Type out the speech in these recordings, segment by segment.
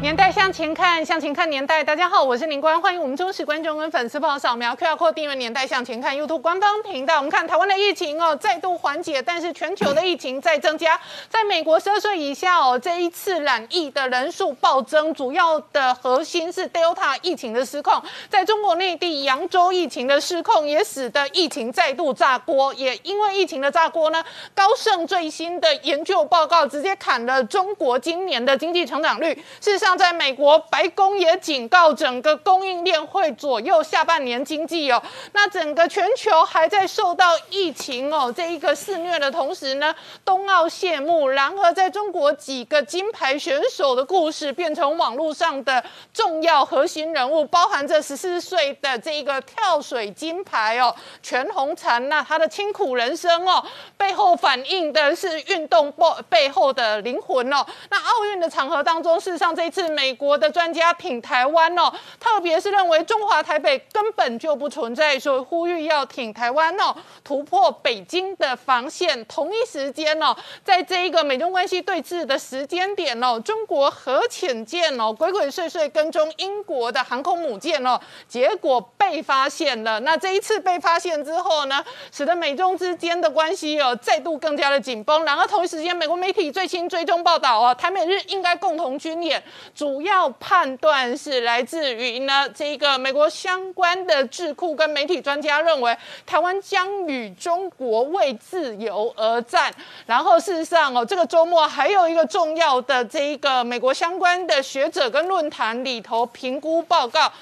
年代向前看，向前看年代。大家好，我是林官，欢迎我们忠实观众跟粉丝朋友扫描 QR Code 订阅《年代向前看》YouTube 官方频道。我们看台湾的疫情哦，再度缓解，但是全球的疫情在增加。在美国，十二岁以下哦，这一次染疫的人数暴增，主要的核心是 Delta 疫情的失控。在中国内地，扬州疫情的失控也使得疫情再度炸锅。也因为疫情的炸锅呢，高盛最新的研究报告直接砍了中国今年的经济成长率。事实上，在美国白宫也警告，整个供应链会左右下半年经济哦。那整个全球还在受到疫情哦这一个肆虐的同时呢，冬奥谢幕。然而，在中国几个金牌选手的故事变成网络上的重要核心人物，包含着十四岁的这一个跳水金牌哦，全红婵那她的清苦人生哦，背后反映的是运动背背后的灵魂哦。那奥运的场合当中，事实上这一次。是美国的专家挺台湾哦，特别是认为中华台北根本就不存在，所以呼吁要挺台湾哦，突破北京的防线。同一时间哦，在这一个美中关系对峙的时间点哦，中国核潜舰哦，鬼鬼祟祟跟踪英国的航空母舰哦，结果被发现了。那这一次被发现之后呢，使得美中之间的关系哦，再度更加的紧绷。然后同一时间，美国媒体最新追踪报道哦，台美日应该共同军演。主要判断是来自于呢，这个美国相关的智库跟媒体专家认为，台湾将与中国为自由而战。然后事实上哦，这个周末还有一个重要的这一个美国相关的学者跟论坛里头评估报告。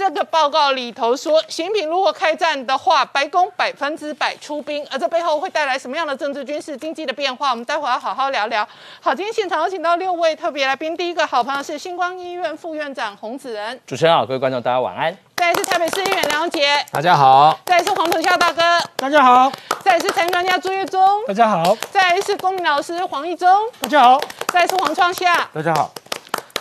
这个报告里头说，习近平如果开战的话，白宫百分之百出兵，而这背后会带来什么样的政治、军事、经济的变化？我们待会要好好聊聊。好，今天现场有请到六位特别来宾，第一个好朋友是星光医院副院长洪子仁，主持人好，各位观众大家晚安。再是台北市议员梁杰，大家好。再是黄成孝大哥，大家好。再是财经专家朱月忠，大家好。再是公民老师黄义忠，大家好。再是黄创夏，大家好。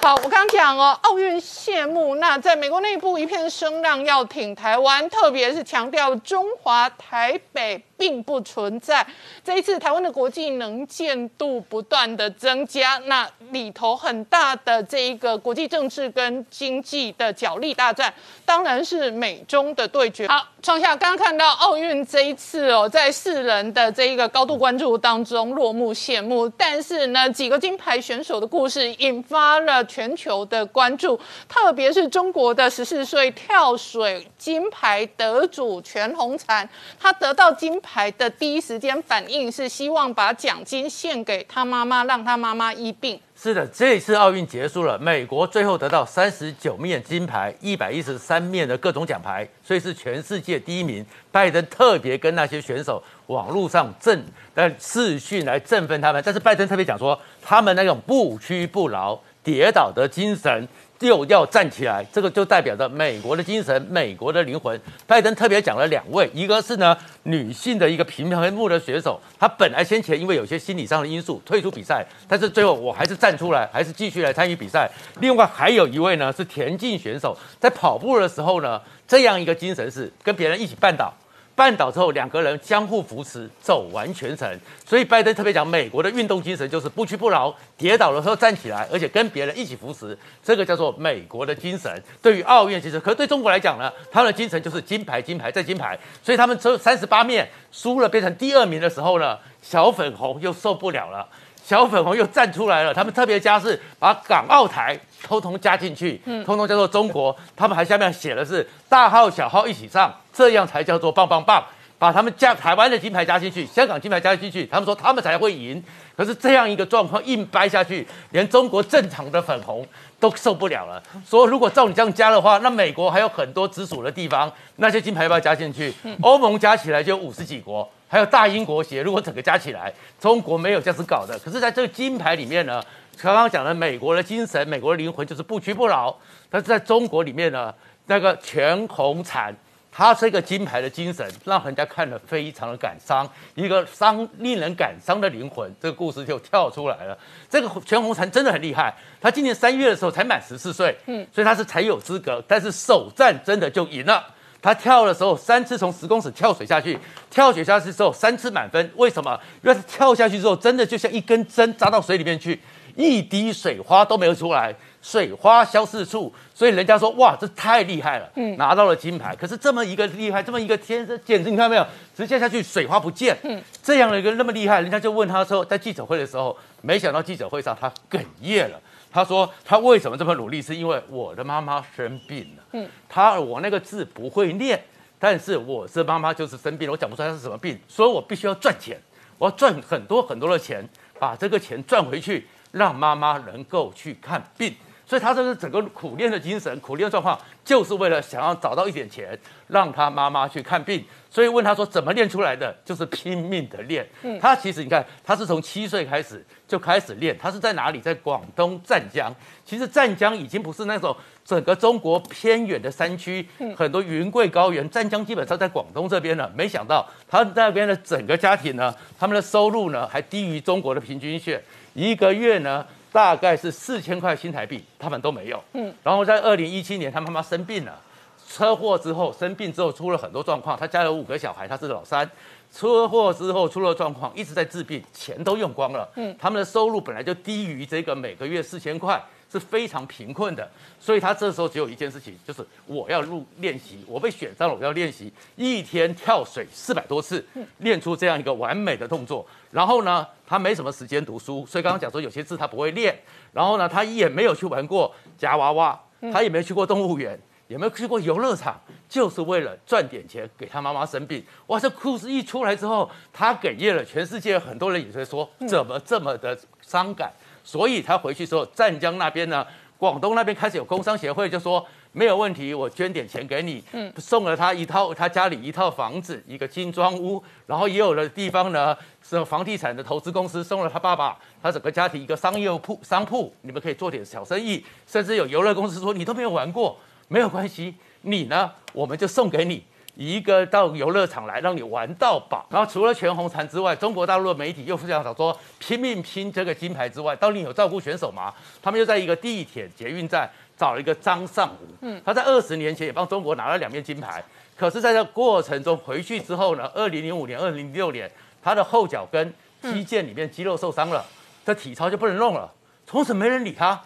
好，我刚讲哦，奥运谢幕，那在美国内部一片声浪要挺台湾，特别是强调中华台北。并不存在。这一次台湾的国际能见度不断的增加，那里头很大的这一个国际政治跟经济的角力大战，当然是美中的对决。好，创下刚刚看到奥运这一次哦，在世人的这一个高度关注当中落幕谢幕，但是呢，几个金牌选手的故事引发了全球的关注，特别是中国的十四岁跳水金牌得主全红婵，她得到金牌。牌的第一时间反应是希望把奖金献给他妈妈，让他妈妈医病。是的，这一次奥运结束了，美国最后得到三十九面金牌，一百一十三面的各种奖牌，所以是全世界第一名。拜登特别跟那些选手网络上振呃视讯来振奋他们，但是拜登特别讲说，他们那种不屈不挠、跌倒的精神。又要站起来，这个就代表着美国的精神、美国的灵魂。拜登特别讲了两位，一个是呢女性的一个平衡木的选手，她本来先前因为有些心理上的因素退出比赛，但是最后我还是站出来，还是继续来参与比赛。另外还有一位呢是田径选手，在跑步的时候呢，这样一个精神是跟别人一起绊倒。绊倒之后，两个人相互扶持，走完全程。所以拜登特别讲，美国的运动精神就是不屈不挠，跌倒的时候站起来，而且跟别人一起扶持，这个叫做美国的精神。对于奥运精神，可是对中国来讲呢，他们的精神就是金牌、金牌再金牌。所以他们只有三十八面输了，变成第二名的时候呢，小粉红又受不了了。小粉红又站出来了，他们特别加是把港澳台通通加进去，通通叫做中国。他们还下面写的是大号小号一起上，这样才叫做棒棒棒。把他们加台湾的金牌加进去，香港金牌加进去，他们说他们才会赢。可是这样一个状况硬掰下去，连中国正常的粉红都受不了了。说如果照你这样加的话，那美国还有很多直属的地方，那些金牌要不要加进去？欧盟加起来就五十几国。还有大英国协，如果整个加起来，中国没有这样子搞的。可是，在这个金牌里面呢，刚刚讲的美国的精神、美国的灵魂就是不屈不挠。但是在中国里面呢，那个全红婵他这个金牌的精神，让人家看了非常的感伤，一个伤令人感伤的灵魂，这个故事就跳出来了。这个全红婵真的很厉害，他今年三月的时候才满十四岁，嗯，所以他是才有资格，但是首战真的就赢了。他跳的时候三次从十公尺跳水下去，跳水下去之后三次满分，为什么？因为他跳下去之后，真的就像一根针扎到水里面去，一滴水花都没有出来。水花消四处，所以人家说哇，这太厉害了，嗯，拿到了金牌。可是这么一个厉害，这么一个天生，简直你看到没有？直接下去水花不见，嗯，这样的一个那么厉害，人家就问他说，在记者会的时候，没想到记者会上他哽咽了。他说他为什么这么努力，是因为我的妈妈生病了，嗯，他我那个字不会念，但是我是妈妈就是生病了，我讲不出来是什么病，所以我必须要赚钱，我要赚很多很多的钱，把这个钱赚回去，让妈妈能够去看病。所以他这是整个苦练的精神，苦练的状况，就是为了想要找到一点钱，让他妈妈去看病。所以问他说怎么练出来的，就是拼命的练。嗯，他其实你看，他是从七岁开始就开始练。他是在哪里？在广东湛江。其实湛江已经不是那种整个中国偏远的山区，很多云贵高原。湛江基本上在广东这边了。没想到他那边的整个家庭呢，他们的收入呢还低于中国的平均线，一个月呢。大概是四千块新台币，他们都没有。嗯，然后在二零一七年，他妈妈生病了，车祸之后生病之后出了很多状况。他家有五个小孩，他是老三。车祸之后出了状况，一直在治病，钱都用光了。嗯，他们的收入本来就低于这个每个月四千块。是非常贫困的，所以他这时候只有一件事情，就是我要入练习，我被选上了，我要练习一天跳水四百多次，练出这样一个完美的动作。然后呢，他没什么时间读书，所以刚刚讲说有些字他不会练。然后呢，他也没有去玩过夹娃娃，他也没去过动物园，也没有去过游乐场，就是为了赚点钱给他妈妈生病。哇，这故事一出来之后，他哽咽了，全世界很多人也在说，怎么这么的伤感？所以他回去之后，湛江那边呢，广东那边开始有工商协会，就说没有问题，我捐点钱给你，嗯，送了他一套他家里一套房子，一个精装屋，然后也有的地方呢是房地产的投资公司送了他爸爸，他整个家庭一个商业铺商铺，你们可以做点小生意，甚至有游乐公司说你都没有玩过，没有关系，你呢我们就送给你。一个到游乐场来让你玩到饱，然后除了全红婵之外，中国大陆的媒体又非常想说拼命拼这个金牌之外，到底有照顾选手吗？他们又在一个地铁捷运站找了一个张尚武，嗯，他在二十年前也帮中国拿了两面金牌，可是在这过程中回去之后呢，二零零五年、二零零六年，他的后脚跟肌腱里面肌肉受伤了，这体操就不能弄了，从此没人理他，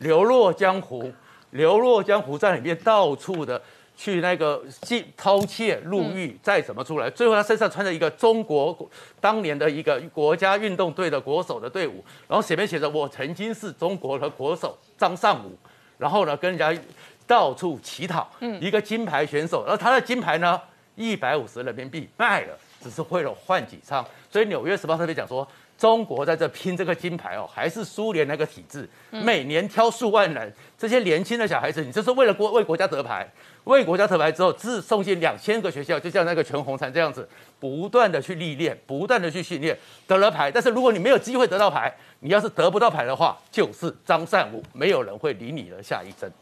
流落江湖，流落江湖在里面到处的。去那个进偷窃入狱，再怎么出来？最后他身上穿着一个中国当年的一个国家运动队的国手的队伍，然后写面写着“我曾经是中国的国手张尚武”，然后呢跟人家到处乞讨，一个金牌选手，然后他的金牌呢一百五十人民币卖了，只是为了换几张。所以《纽约时报》特别讲说。中国在这拼这个金牌哦，还是苏联那个体制，每年挑数万人，这些年轻的小孩子，你就是为了国为国家得牌，为国家得牌之后，自送进两千个学校，就像那个全红婵这样子，不断的去历练，不断的去训练，得了牌。但是如果你没有机会得到牌，你要是得不到牌的话，就是张善武，没有人会理你的下一针。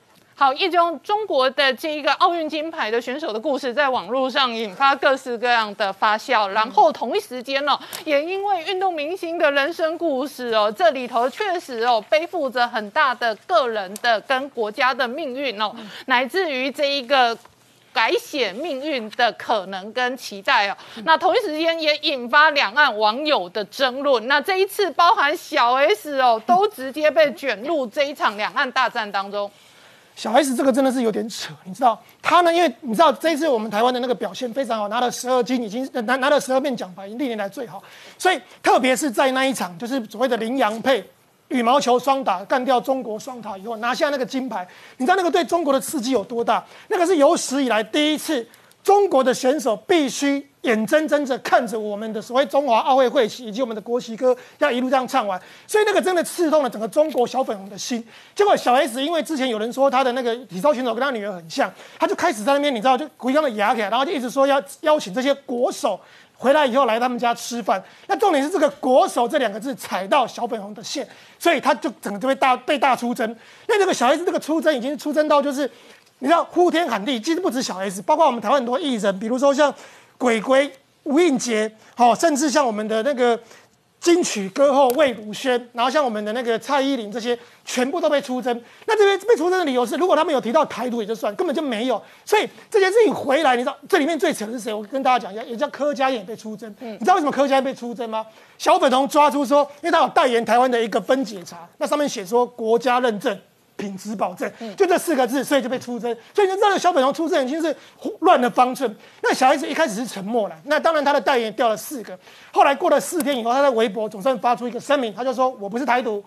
好，一中中国的这一个奥运金牌的选手的故事，在网络上引发各式各样的发酵。然后同一时间呢，也因为运动明星的人生故事哦，这里头确实哦，背负着很大的个人的跟国家的命运哦，乃至于这一个改写命运的可能跟期待哦。那同一时间也引发两岸网友的争论。那这一次，包含小 S 哦，都直接被卷入这一场两岸大战当中。小 S 这个真的是有点扯，你知道他呢？因为你知道这一次我们台湾的那个表现非常好，拿了十二金，已经拿拿了十二面奖牌，历年来最好。所以特别是在那一场，就是所谓的羚羊配羽毛球双打干掉中国双塔以后，拿下那个金牌，你知道那个对中国的刺激有多大？那个是有史以来第一次。中国的选手必须眼睁睁着看着我们的所谓中华奥运会旗以及我们的国旗歌要一路这样唱完，所以那个真的刺痛了整个中国小粉红的心。结果小 S 因为之前有人说他的那个体操选手跟他女儿很像，他就开始在那边你知道就故意让他压起来，然后就一直说要邀请这些国手回来以后来他们家吃饭。那重点是这个国手这两个字踩到小粉红的线，所以他就整个就被大被大出征。那这个小 S 这个出征已经出征到就是。你知道呼天喊地，其实不止小 S，包括我们台湾很多艺人，比如说像鬼鬼、吴映洁，好，甚至像我们的那个金曲歌后魏如萱，然后像我们的那个蔡依林这些，全部都被出征。那这边被出征的理由是，如果他们有提到台独也就算，根本就没有。所以这件事情回来，你知道这里面最扯的是谁？我跟大家讲一下，也叫柯佳燕被出征。你知道为什么柯佳燕被出征吗？小粉红抓出说，因为他有代言台湾的一个分解茶，那上面写说国家认证。品质保证，就这四个字，所以就被出征。所以你知道小粉红出征已经是乱了方寸。那小孩子一开始是沉默了，那当然他的代言掉了四个。后来过了四天以后，他在微博总算发出一个声明，他就说我不是台独。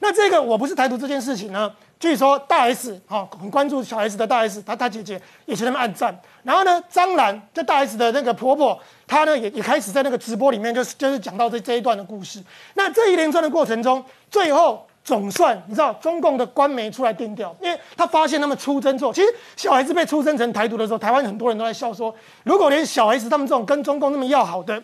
那这个我不是台独这件事情呢，据说大 S 哈很关注小 S 的大 S，他他姐姐也去那边暗赞。然后呢，张兰就大 S 的那个婆婆，她呢也也开始在那个直播里面就是就是讲到这这一段的故事。那这一连串的过程中，最后。总算你知道中共的官媒出来定调，因为他发现他们出征之后，其实小孩子被出征成台独的时候，台湾很多人都在笑说，如果连小孩子他们这种跟中共那么要好的，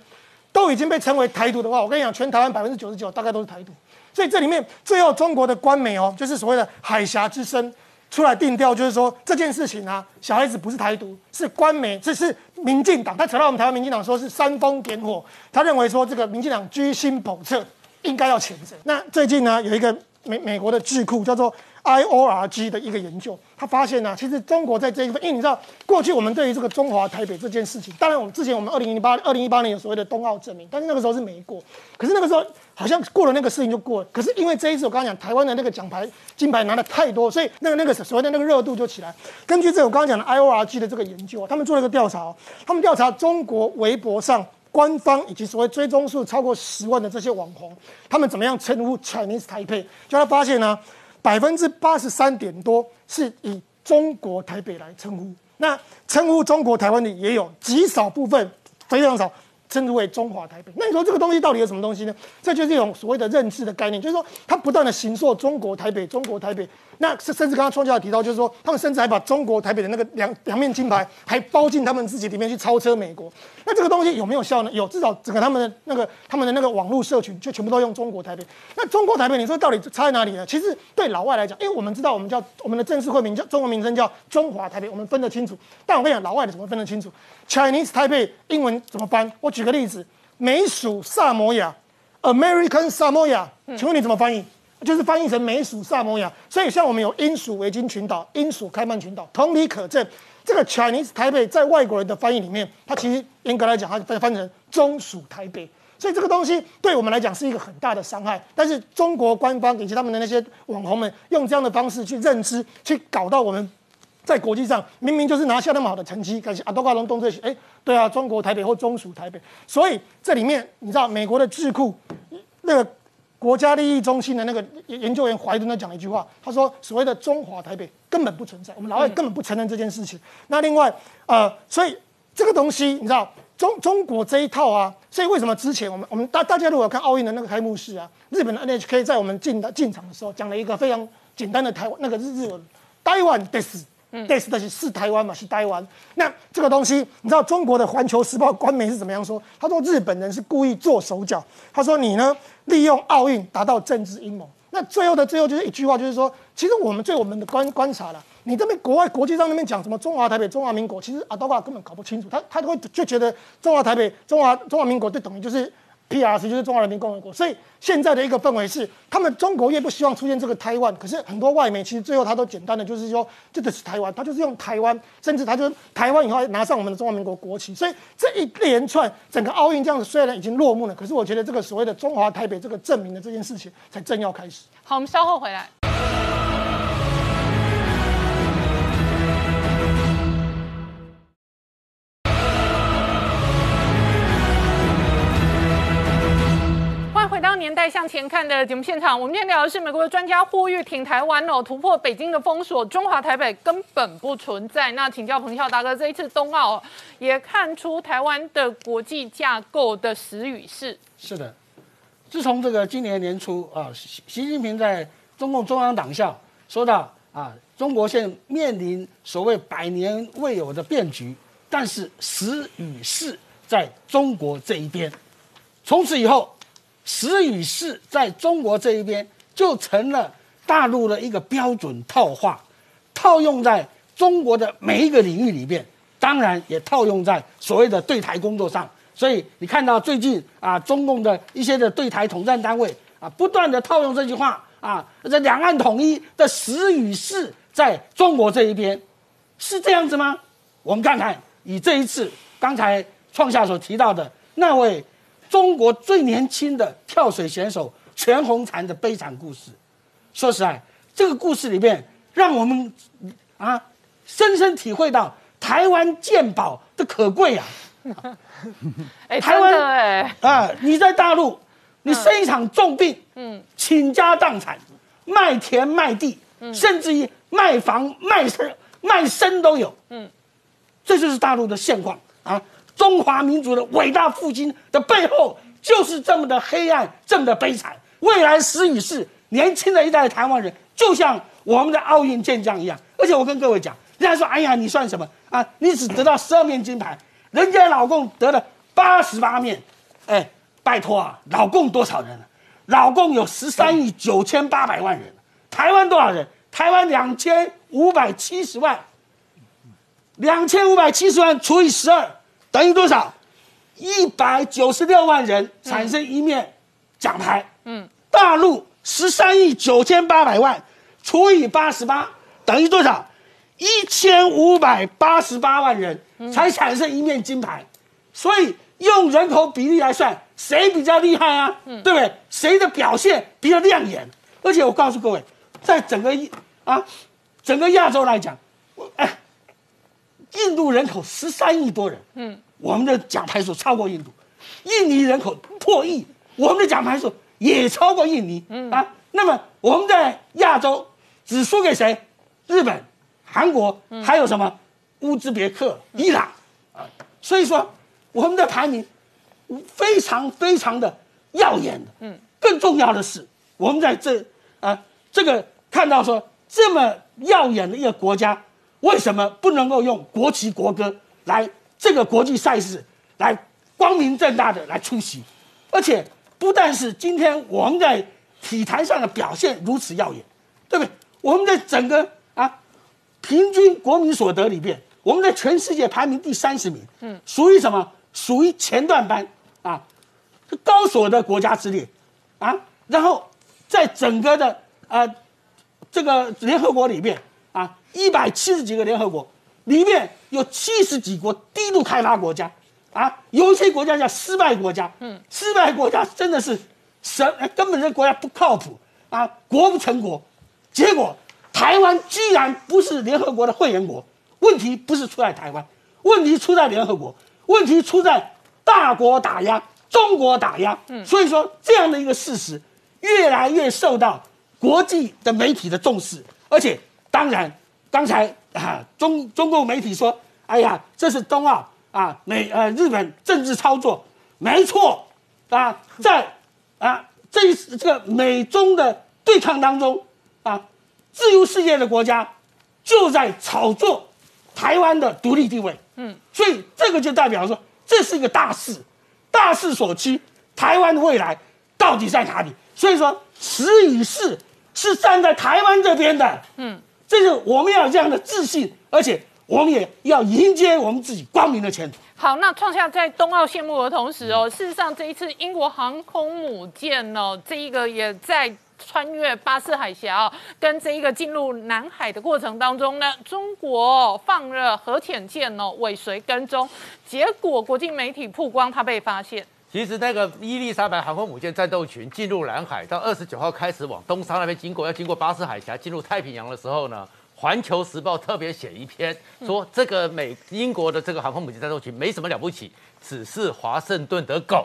都已经被称为台独的话，我跟你讲，全台湾百分之九十九大概都是台独。所以这里面最后中国的官媒哦，就是所谓的海峡之声出来定调，就是说这件事情啊，小孩子不是台独，是官媒，这是民进党。他扯到我们台湾民进党说是煽风点火，他认为说这个民进党居心叵测，应该要谴责。那最近呢，有一个。美美国的智库叫做 I O R G 的一个研究，他发现呢，其实中国在这一份，因为你知道，过去我们对于这个中华台北这件事情，当然我们之前我们二零零八二零一八年有所谓的冬奥证明，但是那个时候是没过，可是那个时候好像过了那个事情就过了，可是因为这一次我刚刚讲台湾的那个奖牌金牌拿的太多，所以那个那个所谓的那个热度就起来。根据这我刚刚讲的 I O R G 的这个研究，他们做了一个调查，他们调查中国微博上。官方以及所谓追踪数超过十万的这些网红，他们怎么样称呼 Chinese Taipei？就他发现呢，百分之八十三点多是以中国台北来称呼，那称呼中国台湾的也有极少部分，非常少。称之为中华台北，那你说这个东西到底有什么东西呢？这就是一种所谓的认知的概念，就是说它不断的形塑中国台北，中国台北。那甚甚至刚刚创教提到，就是说他们甚至还把中国台北的那个两两面金牌还包进他们自己里面去超车美国。那这个东西有没有效呢？有，至少整个他们的那个他们的那个网络社群就全部都用中国台北。那中国台北，你说到底差在哪里呢？其实对老外来讲，因为我们知道我们叫我们的正式会名叫中文名称叫中华台北，我们分得清楚。但我跟你讲，老外的怎么分得清楚？Chinese Taipei 英文怎么翻？我举。举个例子，美属萨摩亚，American Samoa，请问你怎么翻译？就是翻译成美属萨摩亚。所以像我们有英属维京群岛、英属开曼群岛，同理可证，这个 Chinese 台北在外国人的翻译里面，它其实严格来讲，它翻翻成中属台北。所以这个东西对我们来讲是一个很大的伤害。但是中国官方以及他们的那些网红们，用这样的方式去认知，去搞到我们。在国际上，明明就是拿下那么好的成绩，感谢阿多卡隆东这些，哎，对啊，中国台北或中属台北，所以这里面你知道，美国的智库那个国家利益中心的那个研究员怀顿他讲了一句话，他说：“所谓的中华台北根本不存在，我们老外根本不承认这件事情。”那另外，呃，所以这个东西你知道，中中国这一套啊，所以为什么之前我们我们大大家如果看奥运的那个开幕式啊，日本的 NHK 在我们进的进场的时候讲了一个非常简单的台湾那个日日文，台湾的是。this 的是是台湾嘛？是台湾。那这个东西，你知道中国的《环球时报》官媒是怎么样说？他说日本人是故意做手脚。他说你呢，利用奥运达到政治阴谋。那最后的最后就是一句话，就是说，其实我们对我们的观观察了，你这边国外国际上那边讲什么中华台北、中华民国，其实阿多瓦根本搞不清楚，他他都会就觉得中华台北、中华中华民国就等于就是。P.R.C 就是中华人民共和国，所以现在的一个氛围是，他们中国越不希望出现这个台湾，可是很多外媒其实最后他都简单的就是说，这个是台湾，他就是用台湾，甚至他就台湾以后拿上我们的中华民国国旗，所以这一连串整个奥运这样子虽然已经落幕了，可是我觉得这个所谓的中华台北这个证明的这件事情才正要开始。好，我们稍后回来。年代向前看的节目现场，我们今天聊的是美国的专家呼吁挺台湾哦，突破北京的封锁，中华台北根本不存在。那请教彭笑大哥，这一次冬奥也看出台湾的国际架构的实与是。是的，自从这个今年年初啊，习习近平在中共中央党校说到啊，中国现面临所谓百年未有的变局，但是时与势在中国这一边，从此以后。时与势在中国这一边就成了大陆的一个标准套话，套用在中国的每一个领域里面，当然也套用在所谓的对台工作上。所以你看到最近啊，中共的一些的对台统战单位啊，不断的套用这句话啊，这两岸统一的时与势在中国这一边，是这样子吗？我们看看以这一次刚才创下所提到的那位中国最年轻的跳水选手全红婵的悲惨故事。说实在，这个故事里面让我们啊深深体会到台湾健保的可贵啊。哎，台湾哎，啊，你在大陆，你生一场重病，嗯，倾家荡产，卖田卖地，甚至于卖房卖身卖身都有，嗯，这就是大陆的现况啊！中华民族的伟大复兴的背后，就是这么的黑暗，这么的悲惨。未来时与势，年轻的一代的台湾人，就像我们的奥运健将一样。而且我跟各位讲，人家说，哎呀，你算什么啊？你只得到十二面金牌，人家老共得了八十八面，哎，拜托啊，老共多少人啊？老共有十三亿九千八百万人，台湾多少人？台湾两千五百七十万，两千五百七十万除以十二等于多少？一百九十六万人产生一面奖牌。嗯，大陆十三亿九千八百万除以八十八等于多少？一千五百八十八万人才产生一面金牌。所以用人口比例来算，谁比较厉害啊？对不对？谁的表现比较亮眼？而且我告诉各位，在整个一啊整个亚洲来讲，我哎，印度人口十三亿多人，嗯，我们的奖牌数超过印度；印尼人口破亿，我们的奖牌数也超过印尼，嗯啊。那么我们在亚洲只输给谁？日本、韩国，还有什么乌兹别克、伊朗啊？所以说。我们的排名非常非常的耀眼的，嗯，更重要的是，我们在这啊这个看到说这么耀眼的一个国家，为什么不能够用国旗国歌来这个国际赛事来光明正大的来出席？而且不但是今天我们在体坛上的表现如此耀眼，对不对？我们在整个啊平均国民所得里边，我们在全世界排名第三十名，嗯，属于什么？属于前段班啊，高所得国家之列啊，然后在整个的啊这个联合国里面，一百七十几个联合国里面有七十几国低度开发国家啊，有一些国家叫失败国家，嗯，失败国家真的是神根本这国家不靠谱啊，国不成国，结果台湾居然不是联合国的会员国，问题不是出在台湾，问题出在联合国。问题出在大国打压，中国打压，所以说这样的一个事实越来越受到国际的媒体的重视，而且当然，刚才啊中中共媒体说，哎呀，这是冬奥啊美呃日本政治操作，没错啊，在啊这一这个美中的对抗当中啊，自由世界的国家就在炒作台湾的独立地位。嗯，所以这个就代表说，这是一个大势，大势所趋，台湾的未来到底在哪里？所以说，时与势是站在台湾这边的。嗯，这就我们要有这样的自信，而且我们也要迎接我们自己光明的前途。好，那创下在冬奥谢幕的同时哦，事实上这一次英国航空母舰呢，这一个也在。穿越巴士海峡哦，跟这一个进入南海的过程当中呢，中国放了核潜舰哦，尾随跟踪，结果国际媒体曝光，它被发现。其实那个伊丽莎白航空母舰战斗群进入南海，到二十九号开始往东沙那边经过，要经过巴士海峡进入太平洋的时候呢，《环球时报》特别写一篇说，这个美英国的这个航空母舰战斗群没什么了不起，只是华盛顿的狗，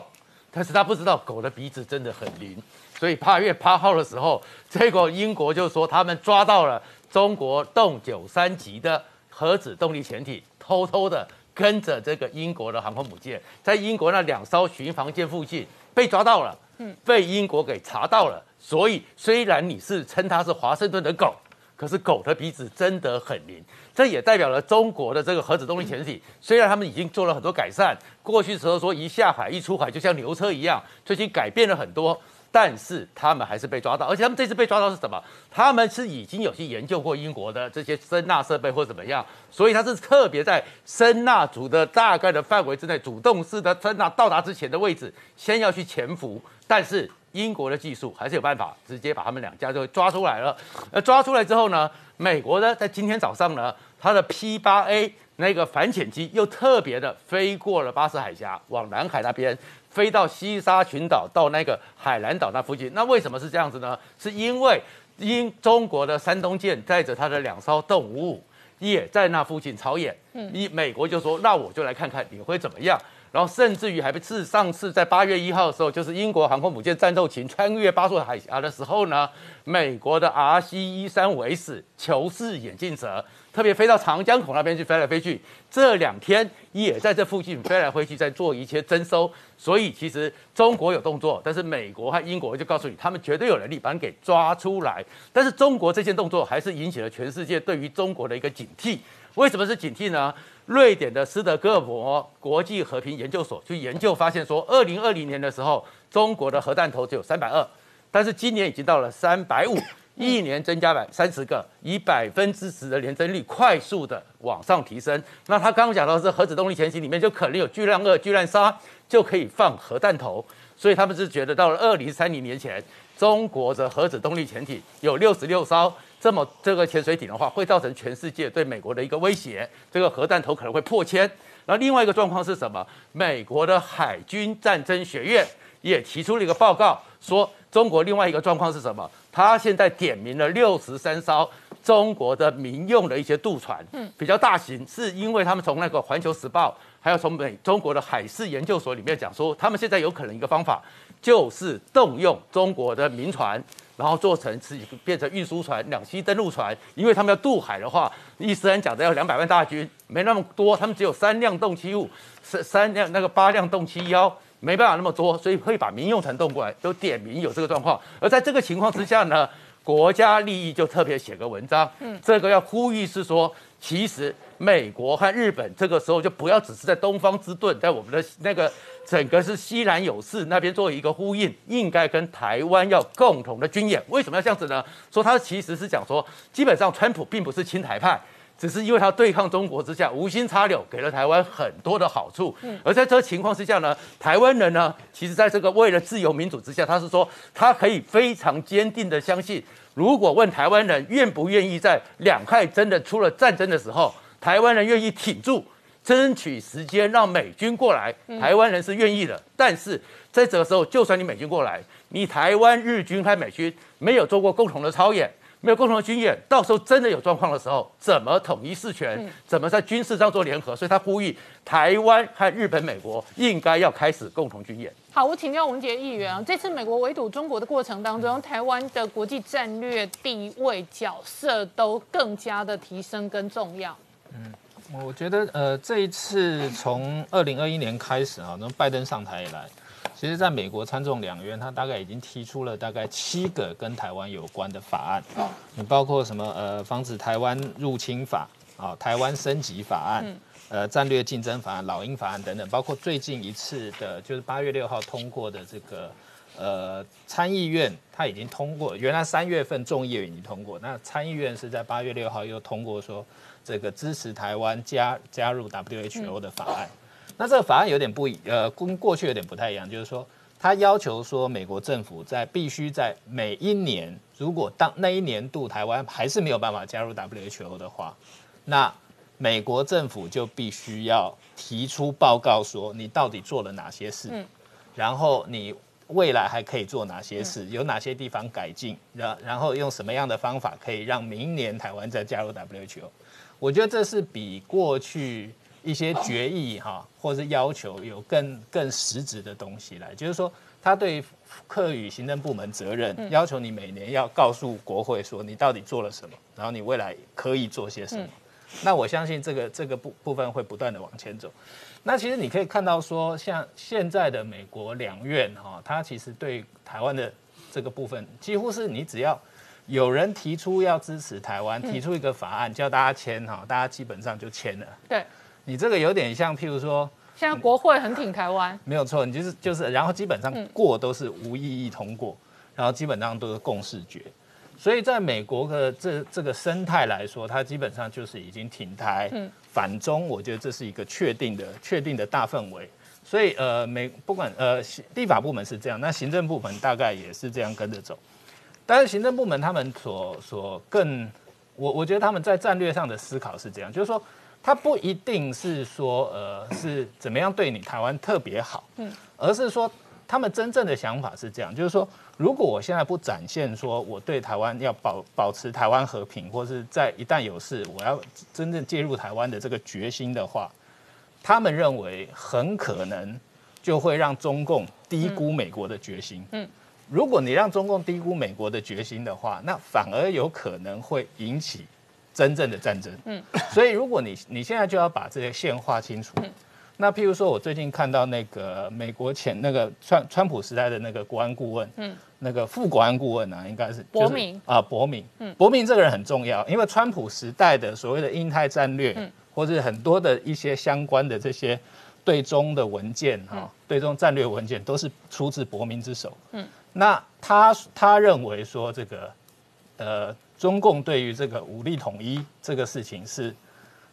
但是他不知道狗的鼻子真的很灵。所以八月八号的时候，结果英国就说他们抓到了中国动九三级的核子动力潜艇，偷偷的跟着这个英国的航空母舰，在英国那两艘巡防舰附近被抓到了，嗯，被英国给查到了。所以虽然你是称它是华盛顿的狗，可是狗的鼻子真的很灵。这也代表了中国的这个核子动力潜艇，虽然他们已经做了很多改善，过去时候说一下海一出海就像牛车一样，最近改变了很多。但是他们还是被抓到，而且他们这次被抓到是什么？他们是已经有去研究过英国的这些声纳设备或怎么样，所以他是特别在声纳组的大概的范围之内，主动式的声纳到达之前的位置，先要去潜伏。但是英国的技术还是有办法直接把他们两家就抓出来了。那，抓出来之后呢，美国呢在今天早上呢，它的 P 八 A 那个反潜机又特别的飞过了巴士海峡，往南海那边。飞到西沙群岛到那个海南岛那附近，那为什么是这样子呢？是因为因中国的山东舰载着它的两艘动五五也在那附近操演，一美国就说那我就来看看你会怎么样，然后甚至于还不是上次在八月一号的时候，就是英国航空母舰战斗群穿越巴士海峡的时候呢，美国的 RC 一三五 S 球式眼镜蛇。特别飞到长江口那边去飞来飞去，这两天也在这附近飞来飞去，在做一些征收。所以其实中国有动作，但是美国和英国就告诉你，他们绝对有能力把你给抓出来。但是中国这件动作还是引起了全世界对于中国的一个警惕。为什么是警惕呢？瑞典的斯德哥尔摩国际和平研究所去研究发现说，二零二零年的时候，中国的核弹头只有三百二，但是今年已经到了三百五。一年增加百三十个，以百分之十的年增率快速的往上提升。那他刚刚讲到是核子动力潜艇里面就可能有巨浪二、巨浪三，就可以放核弹头。所以他们是觉得到了二零三零年前，中国的核子动力潜艇有六十六艘，这么这个潜水艇的话，会造成全世界对美国的一个威胁。这个核弹头可能会破千。然后另外一个状况是什么？美国的海军战争学院也提出了一个报告，说中国另外一个状况是什么？他现在点名了六十三艘中国的民用的一些渡船，嗯，比较大型，是因为他们从那个《环球时报》还有从美中国的海事研究所里面讲说，他们现在有可能一个方法，就是动用中国的民船，然后做成是变成运输船、两栖登陆船，因为他们要渡海的话，伊斯兰讲的要两百万大军，没那么多，他们只有三辆动七五，三三辆那个八辆动七幺。没办法那么多，所以会把民用船动过来，都点名有这个状况。而在这个情况之下呢，国家利益就特别写个文章，嗯，这个要呼吁是说，其实美国和日本这个时候就不要只是在东方之盾，在我们的那个整个是西南有事那边做一个呼应，应该跟台湾要共同的军演。为什么要这样子呢？说他其实是讲说，基本上川普并不是亲台派。只是因为他对抗中国之下无心插柳，给了台湾很多的好处。嗯，而在这个情况之下呢，台湾人呢，其实在这个为了自由民主之下，他是说他可以非常坚定的相信，如果问台湾人愿不愿意在两害真的出了战争的时候，台湾人愿意挺住，争取时间让美军过来，台湾人是愿意的。但是在这个时候，就算你美军过来，你台湾日军和美军没有做过共同的操演。没有共同的军演，到时候真的有状况的时候，怎么统一事权？怎么在军事上做联合？所以他呼吁台湾和日本、美国应该要开始共同军演。好，我请教文杰议员啊，这次美国围堵中国的过程当中，台湾的国际战略地位角色都更加的提升跟重要。嗯，我觉得呃，这一次从二零二一年开始啊，从拜登上台以来。其实，在美国参众两院，他大概已经提出了大概七个跟台湾有关的法案。你包括什么？呃，防止台湾入侵法啊，台湾升级法案，呃，战略竞争法案、老鹰法案等等。包括最近一次的，就是八月六号通过的这个，呃，参议院他已经通过。原来三月份众议院已经通过，那参议院是在八月六号又通过说，这个支持台湾加加入 WHO 的法案。那这个法案有点不一，呃，跟过去有点不太一样，就是说，他要求说，美国政府在必须在每一年，如果当那一年度台湾还是没有办法加入 WHO 的话，那美国政府就必须要提出报告，说你到底做了哪些事，然后你未来还可以做哪些事，有哪些地方改进，然然后用什么样的方法可以让明年台湾再加入 WHO？我觉得这是比过去。一些决议哈，或者是要求有更更实质的东西来，就是说，他对课与行政部门责任，要求你每年要告诉国会说你到底做了什么，然后你未来可以做些什么。那我相信这个这个部部分会不断的往前走。那其实你可以看到说，像现在的美国两院哈，它其实对台湾的这个部分，几乎是你只要有人提出要支持台湾，提出一个法案叫大家签哈，大家基本上就签了。对。你这个有点像，譬如说，现在国会很挺台湾，没有错，你就是就是，然后基本上过都是无异议通过，然后基本上都是共识决。所以在美国的这这个生态来说，它基本上就是已经挺台、反中，我觉得这是一个确定的、确定的大氛围。所以呃，美不管呃立法部门是这样，那行政部门大概也是这样跟着走。但是行政部门他们所所更，我我觉得他们在战略上的思考是这样，就是说，他不一定是说呃是怎么样对你台湾特别好，嗯，而是说他们真正的想法是这样，就是说，如果我现在不展现说我对台湾要保保持台湾和平，或是在一旦有事我要真正介入台湾的这个决心的话，他们认为很可能就会让中共低估美国的决心，嗯。如果你让中共低估美国的决心的话，那反而有可能会引起真正的战争。嗯，所以如果你你现在就要把这些线画清楚。那譬如说，我最近看到那个美国前那个川川普时代的那个国安顾问，嗯，那个副国安顾问呢，应该是伯明啊，伯明。嗯，伯明这个人很重要，因为川普时代的所谓的印太战略，嗯，或者很多的一些相关的这些对中的文件哈，对中战略文件都是出自伯明之手。嗯。那他他认为说这个，呃，中共对于这个武力统一这个事情是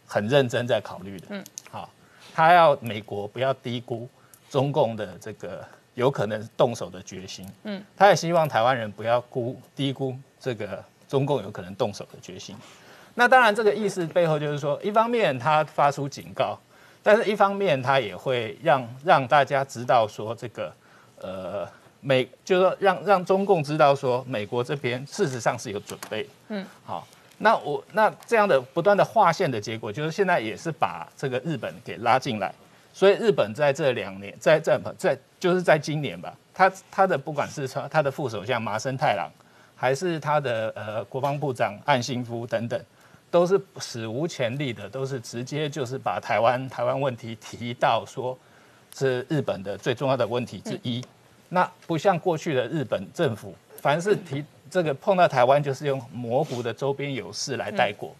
很认真在考虑的。嗯，好，他要美国不要低估中共的这个有可能动手的决心。嗯，他也希望台湾人不要估低估这个中共有可能动手的决心。那当然，这个意思背后就是说，一方面他发出警告，但是一方面他也会让让大家知道说这个，呃。美就是说，让让中共知道说，美国这边事实上是有准备。嗯，好，那我那这样的不断的划线的结果，就是现在也是把这个日本给拉进来。所以日本在这两年，在在在就是在今年吧，他他的不管是他他的副首相麻生太郎，还是他的呃国防部长岸信夫等等，都是史无前例的，都是直接就是把台湾台湾问题提到说是日本的最重要的问题之一。那不像过去的日本政府，凡是提这个碰到台湾，就是用模糊的周边有事来带过。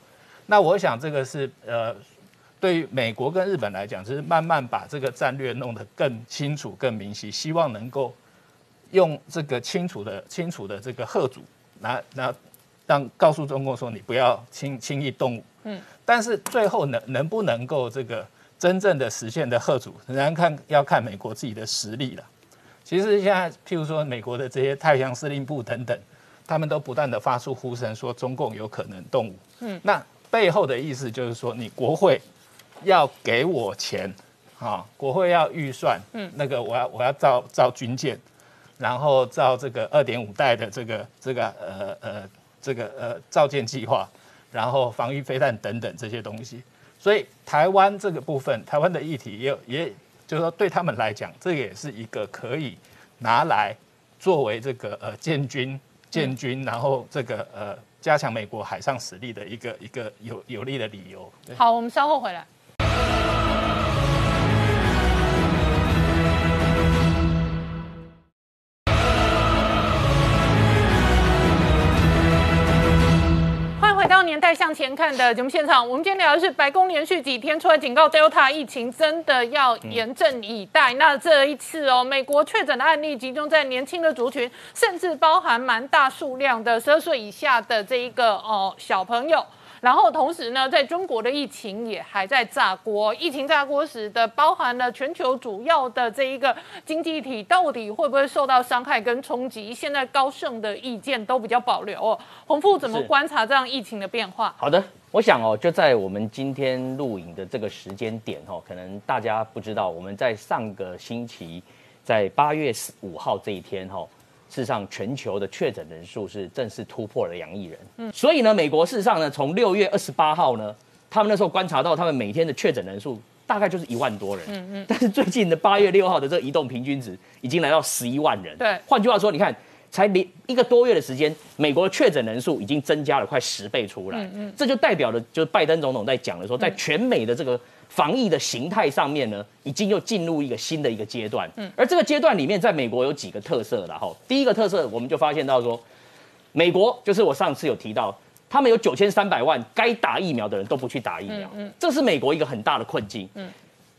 那我想这个是呃，对于美国跟日本来讲，就是慢慢把这个战略弄得更清楚、更明晰，希望能够用这个清楚的、清楚的这个贺主，那那让告诉中共说，你不要轻轻易动武。嗯。但是最后能能不能够这个真正的实现的贺主，仍然看要看美国自己的实力了。其实现在，譬如说美国的这些太平洋司令部等等，他们都不断的发出呼声，说中共有可能动武。嗯，那背后的意思就是说，你国会要给我钱，啊，国会要预算，嗯，那个我要我要造造军舰，然后造这个二点五代的这个这个呃呃这个呃造舰计划，然后防御飞弹等等这些东西。所以台湾这个部分，台湾的议题也也。就是说，对他们来讲，这也是一个可以拿来作为这个呃建军、建军，然后这个呃加强美国海上实力的一个一个有有利的理由。好，我们稍后回来。年代向前看的节目现场，我们今天聊的是白宫连续几天出来警告，Delta 疫情真的要严阵以待。那这一次哦，美国确诊的案例集中在年轻的族群，甚至包含蛮大数量的十二岁以下的这一个哦小朋友。然后同时呢，在中国的疫情也还在炸锅。疫情炸锅时的，包含了全球主要的这一个经济体，到底会不会受到伤害跟冲击？现在高盛的意见都比较保留哦。洪富怎么观察这样疫情的变化？好的，我想哦，就在我们今天录影的这个时间点哦，可能大家不知道，我们在上个星期，在八月五号这一天哈。事实上，全球的确诊人数是正式突破了两亿人。嗯，所以呢，美国事实上呢，从六月二十八号呢，他们那时候观察到，他们每天的确诊人数大概就是一万多人。嗯嗯。但是最近的八月六号的这个移动平均值已经来到十一万人。对。换句话说，你看，才连一个多月的时间，美国的确诊人数已经增加了快十倍出来。嗯嗯。这就代表了，就是拜登总统在讲的说，在全美的这个。防疫的形态上面呢，已经又进入一个新的一个阶段。嗯，而这个阶段里面，在美国有几个特色的哈。第一个特色，我们就发现到说，美国就是我上次有提到，他们有九千三百万该打疫苗的人都不去打疫苗，嗯，这是美国一个很大的困境。嗯，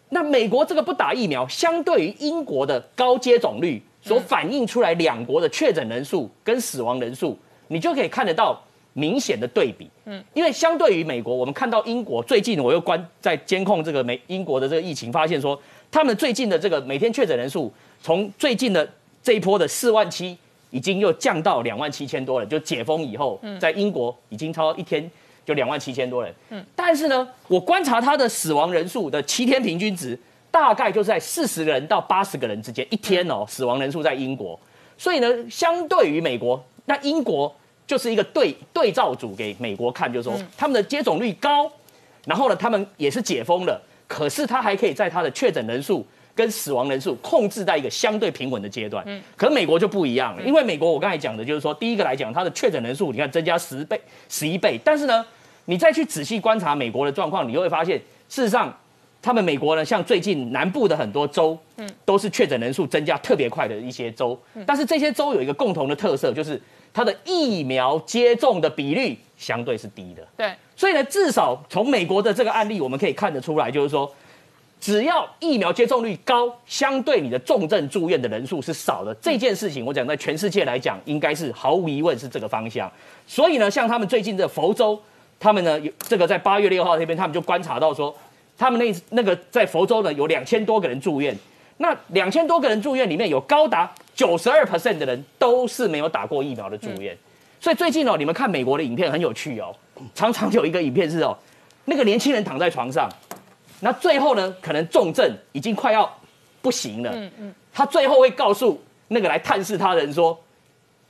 那美国这个不打疫苗，相对于英国的高接种率所反映出来两国的确诊人数跟死亡人数，你就可以看得到明显的对比。嗯，因为相对于美国，我们看到英国最近我又关在监控这个美英国的这个疫情，发现说他们最近的这个每天确诊人数，从最近的这一波的四万七，已经又降到两万七千多人，就解封以后，在英国已经超一天就两万七千多人。嗯，但是呢，我观察他的死亡人数的七天平均值，大概就是在四十个人到八十个人之间一天哦，死亡人数在英国。所以呢，相对于美国，那英国就是一个对对照组给美国看，就是说他们的接种率高，然后呢，他们也是解封了，可是他还可以在他的确诊人数跟死亡人数控制在一个相对平稳的阶段。嗯，可是美国就不一样了，因为美国我刚才讲的就是说，第一个来讲，它的确诊人数你看增加十倍、十一倍，但是呢，你再去仔细观察美国的状况，你就会发现，事实上，他们美国呢，像最近南部的很多州，嗯，都是确诊人数增加特别快的一些州，但是这些州有一个共同的特色，就是它的疫苗接种的比率相对是低的。对，所以呢，至少从美国的这个案例，我们可以看得出来，就是说，只要疫苗接种率高，相对你的重症住院的人数是少的。这件事情，我讲在全世界来讲，应该是毫无疑问是这个方向。所以呢，像他们最近的佛州，他们呢有这个在八月六号那边，他们就观察到说，他们那那个在佛州呢有两千多个人住院，那两千多个人住院里面有高达九十二 percent 的人都是没有打过疫苗的住院。所以最近哦，你们看美国的影片很有趣哦，常常有一个影片是哦，那个年轻人躺在床上，那最后呢可能重症已经快要不行了，嗯嗯，他最后会告诉那个来探视他的人说，